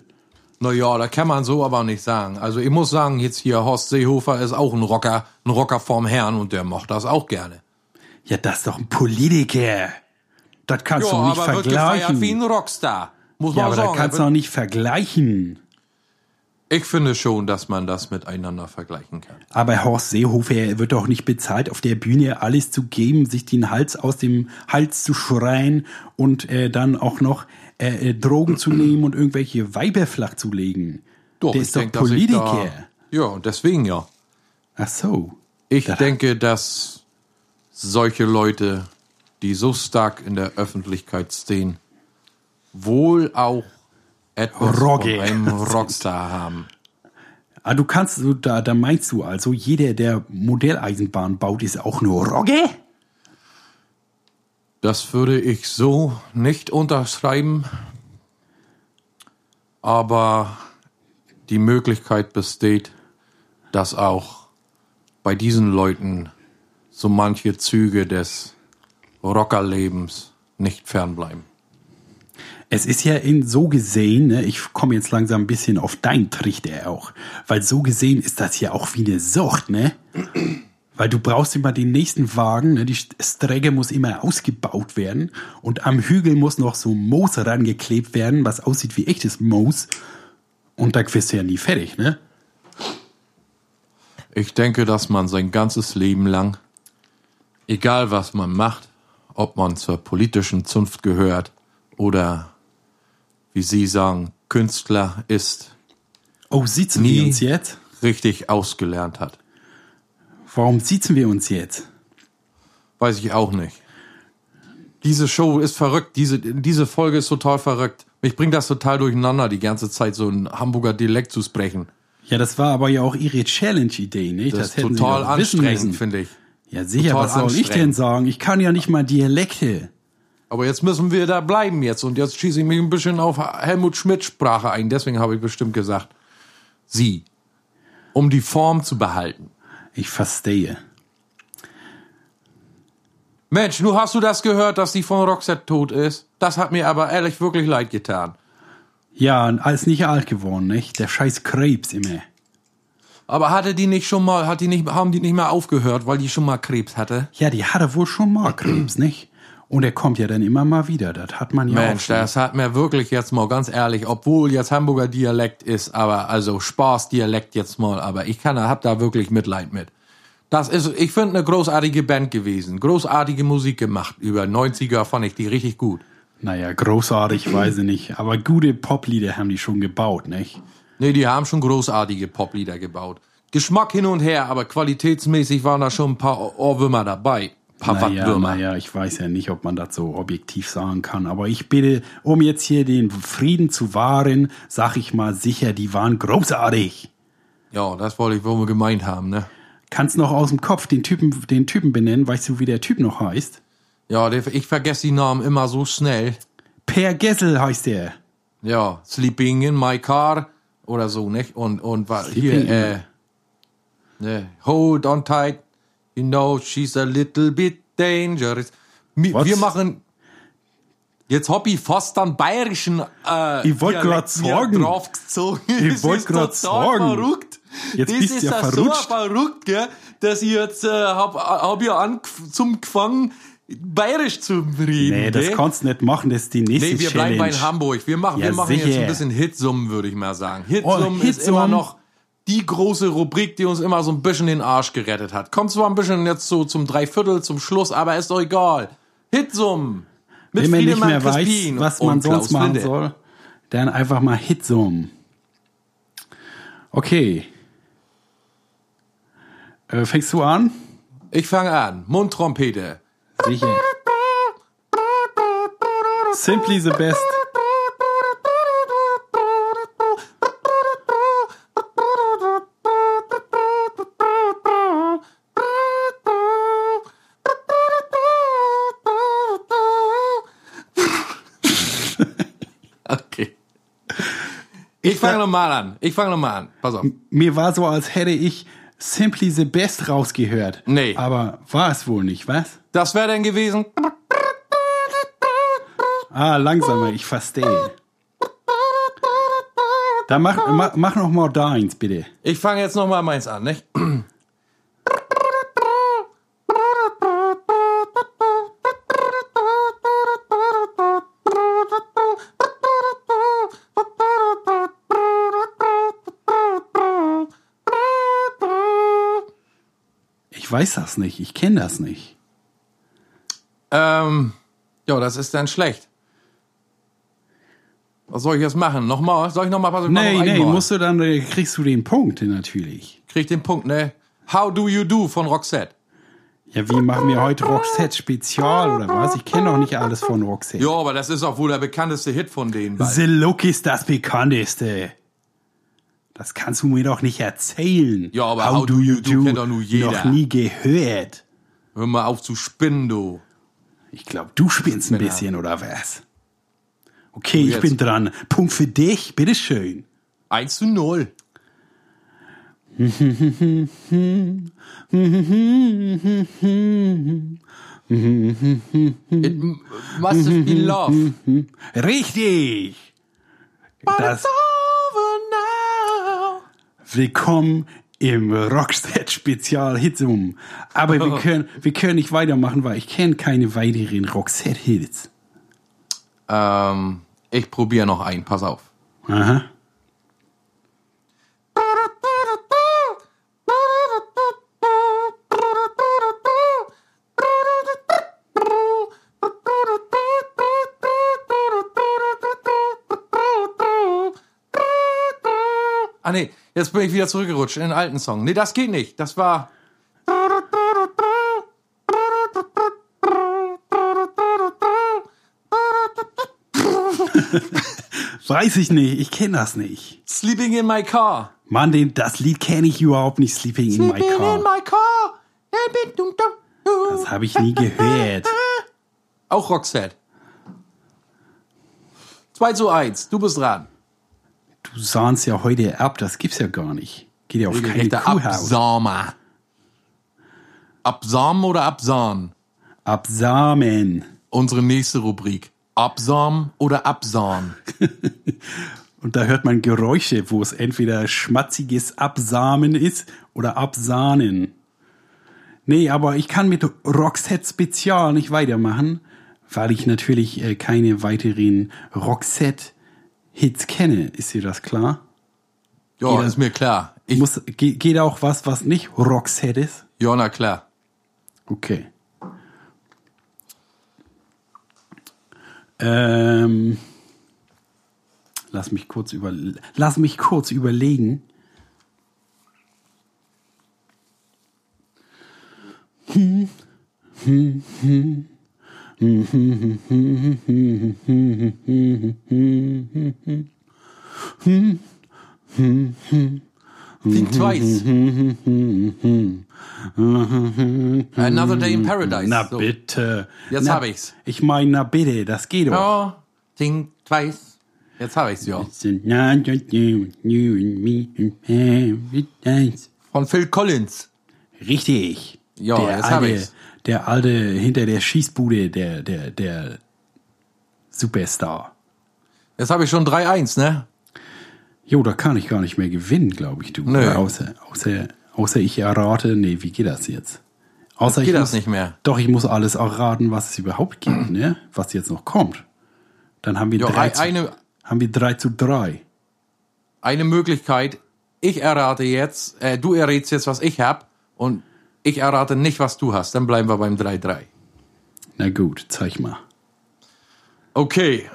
Naja, da kann man so aber nicht sagen. Also ich muss sagen, jetzt hier Horst Seehofer ist auch ein Rocker, ein Rocker vom Herrn und der macht das auch gerne. Ja, das ist doch ein Politiker. Das kannst Ja, du nicht aber wird gefeiert vergleichen. wie ein Rockstar. Muss ja, man aber sagen. das kannst du doch wird- nicht vergleichen. Ich finde schon, dass man das miteinander vergleichen kann. Aber Horst Seehofer wird doch nicht bezahlt, auf der Bühne alles zu geben, sich den Hals aus dem Hals zu schreien und äh, dann auch noch äh, äh, Drogen zu nehmen und irgendwelche Weiber flach zu legen. Doch, der ist doch denk, Politiker. Da, ja, und deswegen ja. Ach so. Ich Da- denke, dass solche Leute, die so stark in der Öffentlichkeit stehen, wohl auch etwas Rogge. von einem Rockstar haben. Ah, du kannst, so, da, da meinst du also, jeder, der Modelleisenbahn baut, ist auch nur Rogge? Das würde ich so nicht unterschreiben. Aber die Möglichkeit besteht, dass auch bei diesen Leuten so manche Züge des Rockerlebens nicht fernbleiben. Es ist ja in so gesehen, ne, ich komme jetzt langsam ein bisschen auf dein Trichter auch, weil so gesehen ist das ja auch wie eine Sucht, ne? Weil du brauchst immer den nächsten Wagen, ne? die Strecke muss immer ausgebaut werden und am Hügel muss noch so Moos rangeklebt werden, was aussieht wie echtes Moos. Und da wirst du ja nie fertig, ne? Ich denke, dass man sein ganzes Leben lang, egal was man macht, ob man zur politischen Zunft gehört oder, wie Sie sagen, Künstler ist, Oh, sitzen Nie. wir uns jetzt? richtig ausgelernt hat. Warum sitzen wir uns jetzt? Weiß ich auch nicht. Diese Show ist verrückt. Diese, diese Folge ist total verrückt. Mich bringt das total durcheinander, die ganze Zeit so ein Hamburger Dialekt zu sprechen. Ja, das war aber ja auch ihre Challenge-Idee, nicht? Das, ist hätten sie total anstrengend, finde ich. Ja, sicher, was soll ich denn sagen? Ich kann ja nicht mal Dialekte. Aber jetzt müssen wir da bleiben jetzt. Und jetzt schieße ich mich ein bisschen auf Helmut Schmidt Sprache ein. Deswegen habe ich bestimmt gesagt, Sie. Um die Form zu behalten. Ich verstehe. Mensch, nu hast du das gehört, dass die von Roxette tot ist? Das hat mir aber ehrlich wirklich leid getan. Ja, und alles nicht alt geworden, nicht? Der scheiß Krebs immer. Aber hatte die nicht schon mal, hat die nicht, haben die nicht mal aufgehört, weil die schon mal Krebs hatte? Ja, die hatte wohl schon mal Krebs, nicht? Und er kommt ja dann immer mal wieder. Das hat man ja auch Mensch, das hat mir wirklich jetzt mal ganz ehrlich, obwohl jetzt Hamburger Dialekt ist, aber also Spaßdialekt jetzt mal, aber ich kann, hab da wirklich Mitleid mit. Das ist, ich finde eine großartige Band gewesen, großartige Musik gemacht. Über 90er fand ich die richtig gut. Naja, großartig, weiß ich nicht. Aber gute Poplieder haben die schon gebaut, nicht? Nee, die haben schon großartige Poplieder gebaut. Geschmack hin und her, aber qualitätsmäßig waren da schon ein paar Ohrwürmer dabei. Paar Naja, Wattwürmer. naja, ich weiß ja nicht, ob man das so objektiv sagen kann. Aber ich bitte, um jetzt hier den Frieden zu wahren, sag ich mal sicher, die waren großartig. Ja, das wollte ich wohl gemeint haben, ne? Kannst noch aus dem Kopf den Typen, den Typen benennen, weißt du, wie der Typ noch heißt? Ja, der, ich vergesse die Namen immer so schnell. Per Gessel heißt der. Ja, Sleeping in my car oder so, nicht? Und, und war hier, äh, ne, hold on tight, you know, she's a little bit dangerous. Mi, wir machen jetzt Hobby fast dann bayerischen, äh, Ich wollt grad Dialekt mir sagen. Ich Das wollt ist grad total sagen. verrückt. Jetzt das bist ist ja verrutscht. so verrückt, gell, dass ich jetzt, äh, hab, hab ja an, zum gefangen, bayerisch zu reden, Nee, das kannst du nicht machen, das ist die nächste Nee, wir Challenge. bleiben bei Hamburg. Wir machen, Ja, wir machen jetzt ein bisschen Hitsummen, würde ich mal sagen. Hitsummen Oh, ist Hitsummen. immer noch die große Rubrik, die uns immer so ein bisschen den Arsch gerettet hat. Kommt zwar ein bisschen jetzt so zum Dreiviertel, zum Schluss, aber ist doch egal. Hitsummen. Mit Wenn man nicht mehr weiß, Crispin was und man sonst Klaus machen Linde. soll, dann einfach mal Hitsum. Okay. Äh, fängst du an? Ich fange an. Mundtrompete. Sicher. Simply the best. Okay. Ich fange nochmal an. Ich fange nochmal an. Pass auf. Mir war so, als hätte ich Simply the Best rausgehört. Nee. Aber war es wohl nicht, was? Das wäre dann gewesen. Ah, langsamer, ich verstehe. Dann mach, mach, mach noch mal deins, bitte. Ich fange jetzt nochmal meins an, nicht? Weiß das nicht. Ich kenne das nicht. Ähm, ja, das ist dann schlecht. Was soll ich jetzt machen? Nochmal? Soll ich nochmal? Mach Nee, noch nee, musst du dann, äh, kriegst du den Punkt natürlich. Krieg den Punkt, ne? How do you do von Roxette? Ja, wie machen wir heute Roxette Spezial oder was? Ich kenne doch nicht alles von Roxette. Ja, aber das ist auch wohl der bekannteste Hit von denen. beiden. The Look ist das bekannteste. Das kannst du mir doch nicht erzählen. Ja, aber How Do You Do kennt doch nur jeder. Noch nie gehört. Hör mal auf zu spinnen, du. Ich glaube, du spinnst ein bisschen, oder was? Okay, ich bin dran. Punkt für dich, bitteschön. 1 zu 0. It must have been love. Richtig! Das. Willkommen im Roxette-Spezial Hitsum. Aber wir können, wir können nicht weitermachen, weil ich kenne keine weiteren Roxette-Hits. Ähm, ich probiere noch einen, pass auf. Aha. Ah nee, jetzt bin ich wieder zurückgerutscht in den alten Song. Nee, das geht nicht. Das war. Weiß ich nicht, ich kenne das nicht. Sleeping in my car. Mann, den, das Lied kenne ich überhaupt nicht, Sleeping in My Sleeping Car. in my car. Das habe ich nie gehört. Auch Roxette. 2 zu 1, du bist dran. Du sahnst ja heute ab, das gibt's ja gar nicht. Geht ja auf keine Regelrechter Kuhhaut. Absamer. Absamen oder Absahn? Absamen. Unsere nächste Rubrik. Absamen oder Absahn? Und da hört man Geräusche, wo es entweder schmatziges Absamen ist oder Absahnen. Nee, aber ich kann mit Roxette Spezial nicht weitermachen, weil ich natürlich äh, keine weiteren Roxette-Hits kenne. Ist dir das klar? Ja, Jeder- ist mir klar. Ich, Muss, ge geht auch was, was nicht Roxette ist? ja, na klar. Okay. Ähm, lass mich kurz über, lass mich kurz überlegen. Think twice. Another Day in Paradise. Na So. bitte. Jetzt na, hab ich's. Ich meine, na bitte, das geht doch. Ja, think twice. Jetzt habe ich's ja. Von Phil Collins. Richtig. Ja, jetzt hab alte, ich's. Der alte hinter der Schießbude, der, der, der Superstar. Jetzt habe ich schon 3-1, ne? Jo, da kann ich gar nicht mehr gewinnen, glaube ich, du. Nö. Außer, außer, außer ich errate, nee, wie geht das jetzt? Außer Geht ich das muss, nicht mehr. Doch, ich muss alles erraten, was es überhaupt gibt, ne? Was jetzt noch kommt. Dann haben wir, Ja, drei, ein- zu, eine, haben wir drei zu drei. eine Möglichkeit. Ich errate jetzt, äh, du errätst jetzt, was ich hab. Und ich errate nicht, was du hast. Dann bleiben wir beim 3-3. Na gut, zeig mal. Okay.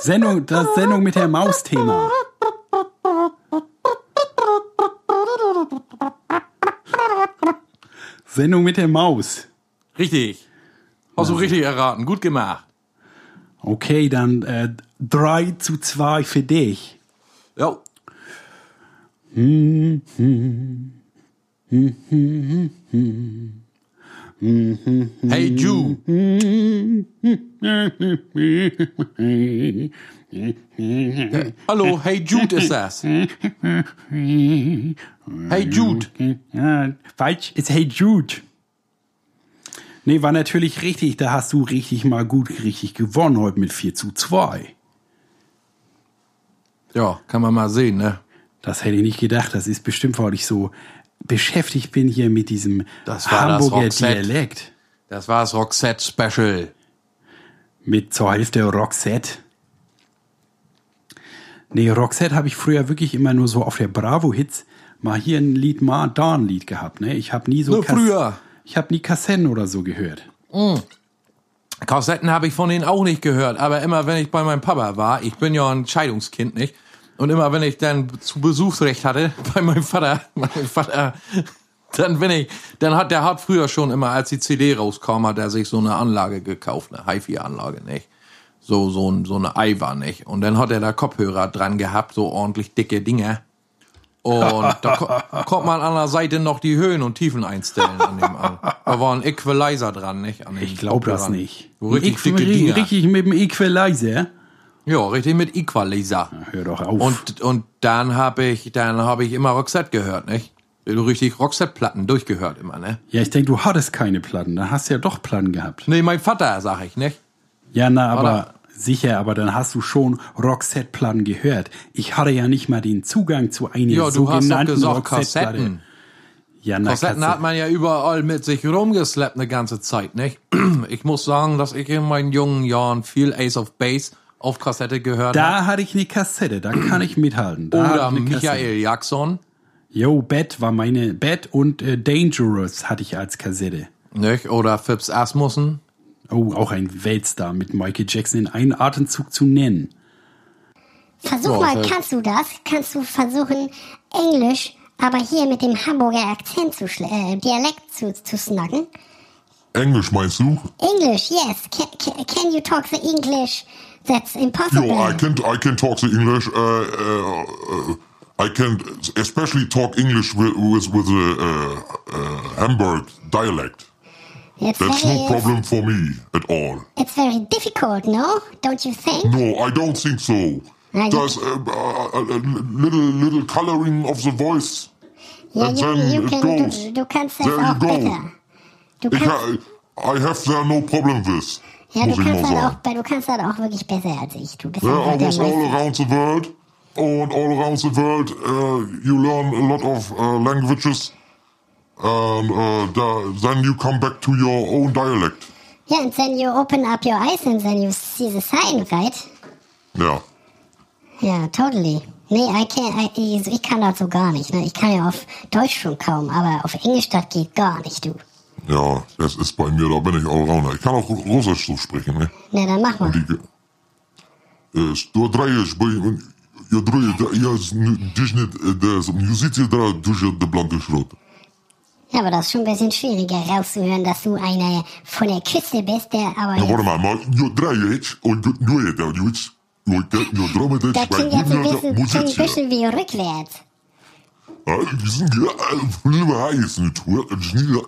Sendung, das Sendung mit der Maus-Thema. Sendung mit der Maus. Richtig. Hast du richtig erraten. Gut gemacht. Okay, dann äh, 3 zu 2 für dich. Ja. Hey Jude. Hallo, Hey Jude ist das. Hey Jude. Falsch, ist Hey Jude. Nee, war natürlich richtig. Da hast du richtig mal gut richtig gewonnen heute mit 4 zu 2. Ja, kann man mal sehen, ne? Das hätte ich nicht gedacht. Das ist bestimmt, weil ich so beschäftigt bin hier mit diesem Das das Hamburger Roxette. Dialekt. Das war das Roxette Special. Mit zur Hälfte Roxette. Nee, Roxette habe ich früher wirklich immer nur so auf der Bravo-Hits mal hier ein Lied, mal da ein Lied gehabt. Ne? Ich habe nie so Nur früher. Ich habe nie Kassetten oder so gehört. Kassetten habe ich von denen auch nicht gehört, aber immer wenn ich bei meinem Papa war, ich bin ja ein Scheidungskind, nicht? Und immer wenn ich dann zu Besuchsrecht hatte bei meinem Vater, mein Vater, dann bin ich, dann hat der hat früher schon immer, als die CD rauskam, hat er sich so eine Anlage gekauft, eine HiFi-Anlage, nicht? So, so, so eine Eiwa, nicht? Und dann hat er da Kopfhörer dran gehabt, so ordentlich dicke Dinger. Und da ko konnte man an der Seite noch die Höhen und Tiefen einstellen an dem an. Da war ein Equalizer dran, nicht? Ich glaube das nicht. So richtig dicke Dinger. richtig mit dem Equalizer. Ja, richtig mit Equalizer. Hör doch auf. Und, und dann habe ich, dann habe ich immer Roxette gehört, nicht? Du richtig Roxette-Platten durchgehört immer, ne? ja, ich denke, du hattest keine Platten. Da hast du ja doch Platten gehabt. Nee, mein Vater, sag ich, nicht? Ja, na, aber? Sicher, aber dann hast du schon Roxette-Platten gehört. Ich hatte ja nicht mal den Zugang zu einer Ja, du hast doch sogenannten gesagt Roxette-Platte. Kassetten. Ja, na, Kassetten Kasse- hat man ja überall mit sich rumgeschleppt eine ganze Zeit, nicht? Ich muss sagen, dass ich in meinen jungen Jahren viel Ace of Base auf Kassette gehört habe. Da hatte ich eine Kassette, da kann ich mithalten. Da Oder. Michael Jackson, Yo, Bad war meine, Bad und äh, Dangerous hatte ich als Kassette. nicht? Oder Phipps Asmussen. Oh, auch ein Weltstar mit Michael Jackson in einen Atemzug zu nennen. Versuch mal, kannst du das? Kannst du versuchen, Englisch, aber hier mit dem Hamburger Akzent zu schl- äh, Dialekt zu, zu snacken? Englisch meinst du? English, yes. Can, can, can you talk the English? That's impossible. Yo, I can I can talk the English. Uh, uh, uh, I can especially talk English with with, with the uh, uh, Hamburg dialect. It's, That's very, no problem for me at all. it's very difficult, no? Don't you think? No, I don't think so. Nein. There's a, a, a little little coloring of the voice. Ja, And you, then you it can, goes. du, du kannst das There you go. Du Ich, ha- I have there no problem with. ja, du kannst, halt auch, du kannst das auch wirklich besser als ich. Du bist Yeah, einfach I der was all around the world, and all around the world, uh, you learn a lot of uh, languages, and uh, the, then you come back to your own dialect. Yeah, and then you open up your eyes and then you see the sign, right? Ja, Ja, totally. Nee, I can't, I, ich, kann das so gar nicht. Ne? Ich kann ja auf Deutsch schon kaum, aber auf Englisch, das geht gar nicht, du. ja, das ist bei mir, da bin ich Allrounder. Ich kann auch Russisch so sprechen, ne? Ne, dann mach mal. Die, äh, du drehst bei, ja, dreh, ja, ist n- dich nicht, äh, das, du Ja, aber das ist schon ein bisschen schwieriger rauszuhören, dass du einer von der Küste bist, der aber Ja, jetzt, warte mal, mal, ja, drehst und du, du, du, du, ja, ja, drummet das klingt jetzt ein bisschen, klingt ein bisschen wie rückwärts. Ja, die sind ja, äh, heiß, ne, tu, äh, schnell,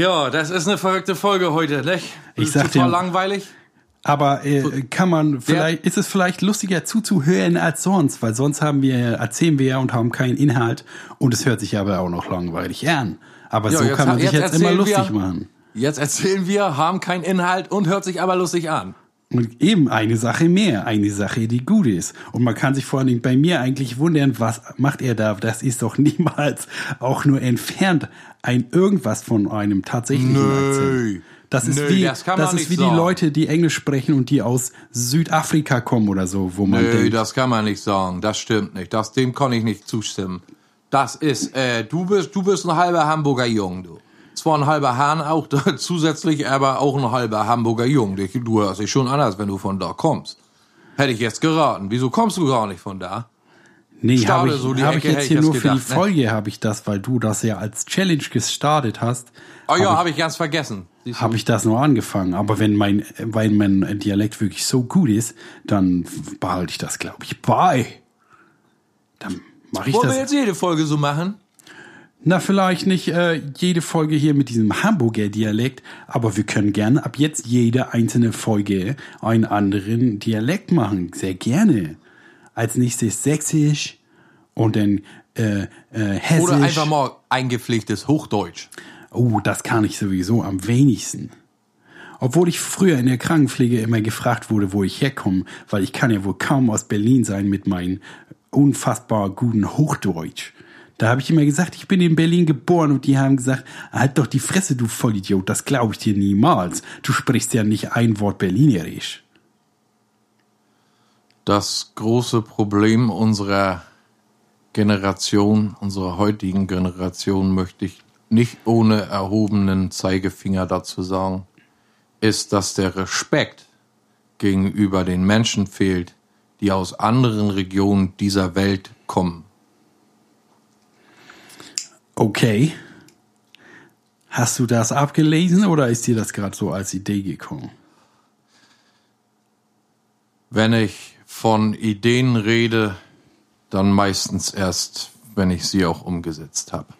ja, das ist eine verrückte Folge heute, nicht? Ich sag Total dir- langweilig. Aber äh, kann man vielleicht, ist es vielleicht lustiger zuzuhören als sonst, weil sonst haben wir, erzählen wir ja und haben keinen Inhalt und es hört sich aber auch noch langweilig an. Aber Ja, so kann man sich jetzt jetzt immer lustig wir- machen. Jetzt erzählen wir, haben keinen Inhalt und hört sich aber lustig an. Und eben eine Sache mehr, eine Sache, die gut ist. Und man kann sich vor allen Dingen bei mir eigentlich wundern, was macht er da? Das ist doch niemals auch nur entfernt ein irgendwas von einem tatsächlichen Nö. Akzent. Das ist Nö, wie, das das, ist wie sagen. die Leute, die Englisch sprechen und die aus Südafrika kommen oder so, wo man Nö, denkt, das kann man nicht sagen. Das stimmt nicht. Das, dem kann ich nicht zustimmen. Das ist, äh, du bist, du bist ein halber Hamburger Jung, du. Zwar ein halber Hahn auch da, zusätzlich, aber auch ein halber Hamburger Jung. Du hörst dich schon anders, wenn du von da kommst. Hätte ich jetzt geraten. Wieso kommst du gar nicht von da? Nee, habe ich, so hab ich jetzt hier nur für die gedacht, ne? Folge habe ich das, weil du das ja als Challenge gestartet hast. Oh ja, hab habe ich ganz vergessen. Habe ich das nur angefangen. Aber wenn mein, weil mein Dialekt wirklich so gut ist, dann behalte ich das, glaube ich, bei. Dann mache ich Wollen wir das. jetzt jede Folge so machen? Na, vielleicht nicht äh, jede Folge hier mit diesem Hamburger Dialekt, aber wir können gerne ab jetzt jede einzelne Folge einen anderen Dialekt machen. Sehr gerne. als nächstes Sächsisch und dann äh, äh, Hessisch. Oder einfach mal eingepflegtes Hochdeutsch. Oh, das kann ich sowieso am wenigsten. Obwohl ich früher in der Krankenpflege immer gefragt wurde, wo ich herkomme, weil ich kann ja wohl kaum aus Berlin sein mit meinem unfassbar guten Hochdeutsch. Da habe ich immer gesagt, ich bin in Berlin geboren und die haben gesagt, halt doch die Fresse, du Vollidiot, das glaube ich dir niemals. Du sprichst ja nicht ein Wort Berlinerisch. Das große Problem unserer Generation, unserer heutigen Generation, möchte ich nicht ohne erhobenen Zeigefinger dazu sagen, ist, dass der Respekt gegenüber den Menschen fehlt, die aus anderen Regionen dieser Welt kommen. Okay. Hast du das abgelesen oder ist dir das gerade so als Idee gekommen? Wenn ich von Ideen rede, dann meistens erst, wenn ich sie auch umgesetzt habe.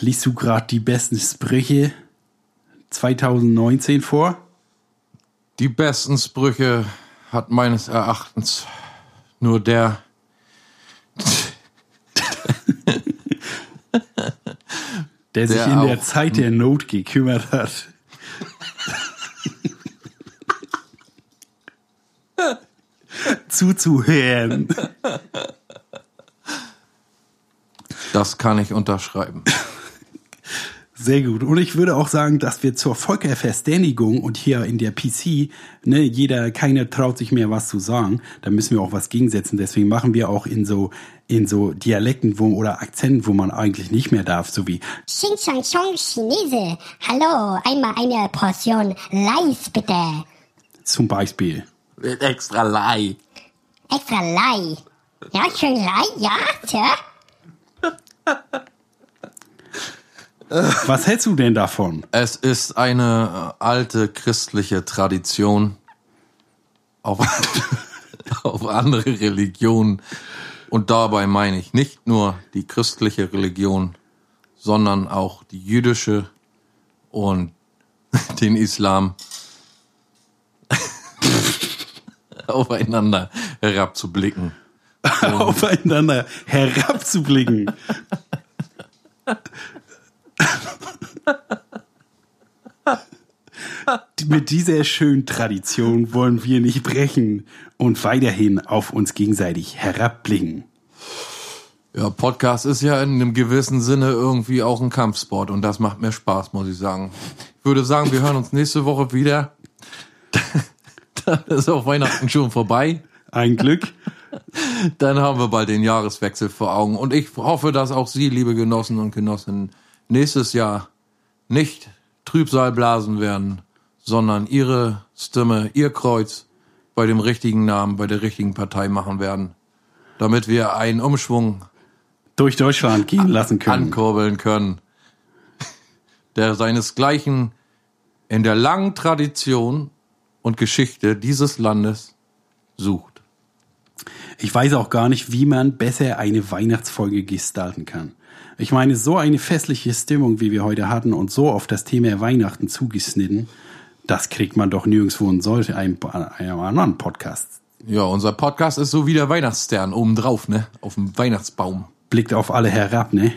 Liest du gerade die besten Sprüche 2019 vor? Die besten Sprüche hat meines Erachtens nur der, Der sich Der in der Zeit der Not gekümmert hat. Zuzuhören. das kann ich unterschreiben. Sehr gut. Und ich würde auch sagen, dass wir zur Volkerverständigung und hier in der PC, ne, jeder, keiner traut sich mehr was zu sagen. Da müssen wir auch was gegensetzen. Deswegen machen wir auch in so, in so Dialekten wo, oder Akzenten, wo man eigentlich nicht mehr darf, so wie Xing Shang Chong Chinese. Hallo, einmal eine Portion Leis bitte. zum Beispiel. Mit extra Lei. Extra Lei. Ja, schön Lei, ja, Sir. Was hältst du denn davon? Es ist eine äh, alte christliche Tradition auf, auf andere Religionen. Und dabei meine ich nicht nur die christliche Religion, sondern auch die jüdische und den Islam aufeinander herabzublicken. Aufeinander herabzublicken. Mit dieser schönen Tradition wollen wir nicht brechen und weiterhin auf uns gegenseitig herabblicken. Ja, Podcast ist ja in einem gewissen Sinne irgendwie auch ein Kampfsport und das macht mir Spaß, muss ich sagen. Ich würde sagen, wir hören uns nächste Woche wieder. Dann ist auch Weihnachten schon vorbei. Ein Glück. Dann haben wir bald den Jahreswechsel vor Augen. Und ich hoffe, dass auch Sie, liebe Genossen und Genossinnen, nächstes Jahr nicht Trübsal blasen werden, sondern Ihre Stimme, Ihr Kreuz bei dem richtigen Namen, bei der richtigen Partei machen werden. Damit wir einen Umschwung Durch Deutschland gehen lassen können. ankurbeln können, der seinesgleichen in der langen Tradition und Geschichte dieses Landes sucht. Ich weiß auch gar nicht, wie man besser eine Weihnachtsfolge gestalten kann. Ich meine, so eine festliche Stimmung, wie wir heute hatten und so auf das Thema Weihnachten zugeschnitten, das kriegt man doch nirgendwo in solch einem, einem anderen Podcast. Ja, unser Podcast ist so wie der Weihnachtsstern obendrauf, ne? Auf dem Weihnachtsbaum. Blickt auf alle herab, ne?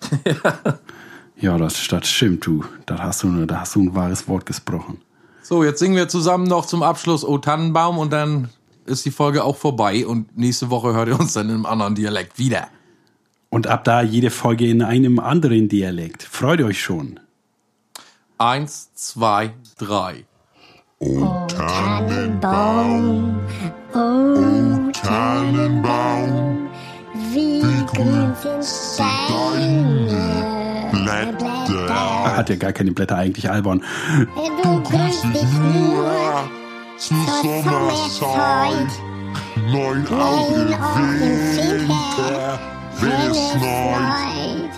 ja, das, das stimmt, du. Da hast du, da hast du ein wahres Wort gesprochen. So, jetzt singen wir zusammen noch zum Abschluss O Tannenbaum und dann ist die Folge auch vorbei und nächste Woche hört ihr uns dann in einem anderen Dialekt wieder. Und ab da jede Folge in einem anderen Dialekt. Freut euch schon. Eins, zwei, drei. Tannenbaum, oh Tannenbaum, wie grün sind deine Blätter. Er hat ja gar keine Blätter, eigentlich albern. Du grünst dich nur zur Sommerzeit. Neun Augen Winter, wenn es schneit.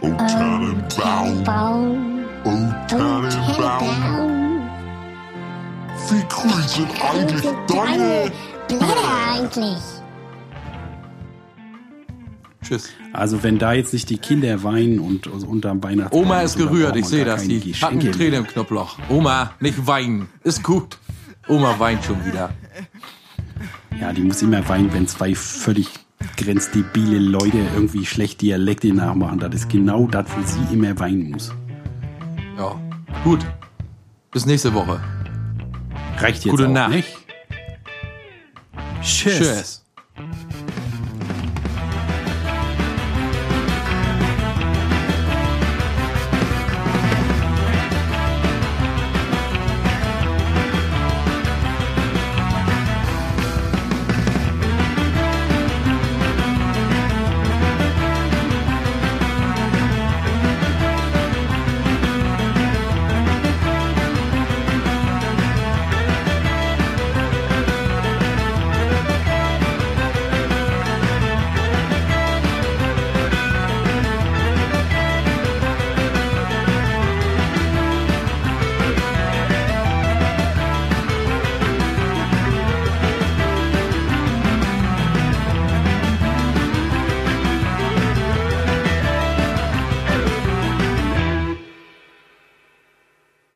Oh Tannenbaum, Baum, oh Tannenbaum, wie grün sind eigentlich deine Blätter eigentlich? Tschüss. Also wenn da jetzt nicht die Kinder weinen und also unterm Weihnachtsbaum... Oma ist gerührt, ich sehe das. Die hat eine Träne im Knopfloch. Oma, nicht weinen. Ist gut. Oma weint schon wieder. Ja, die muss immer weinen, wenn zwei völlig grenzdebile Leute irgendwie schlecht Dialekte nachmachen. Das ist genau das, wo sie immer weinen muss. Ja, gut. Bis nächste Woche. Reicht jetzt Gute auch Nacht. nicht? Tschüss. Tschüss.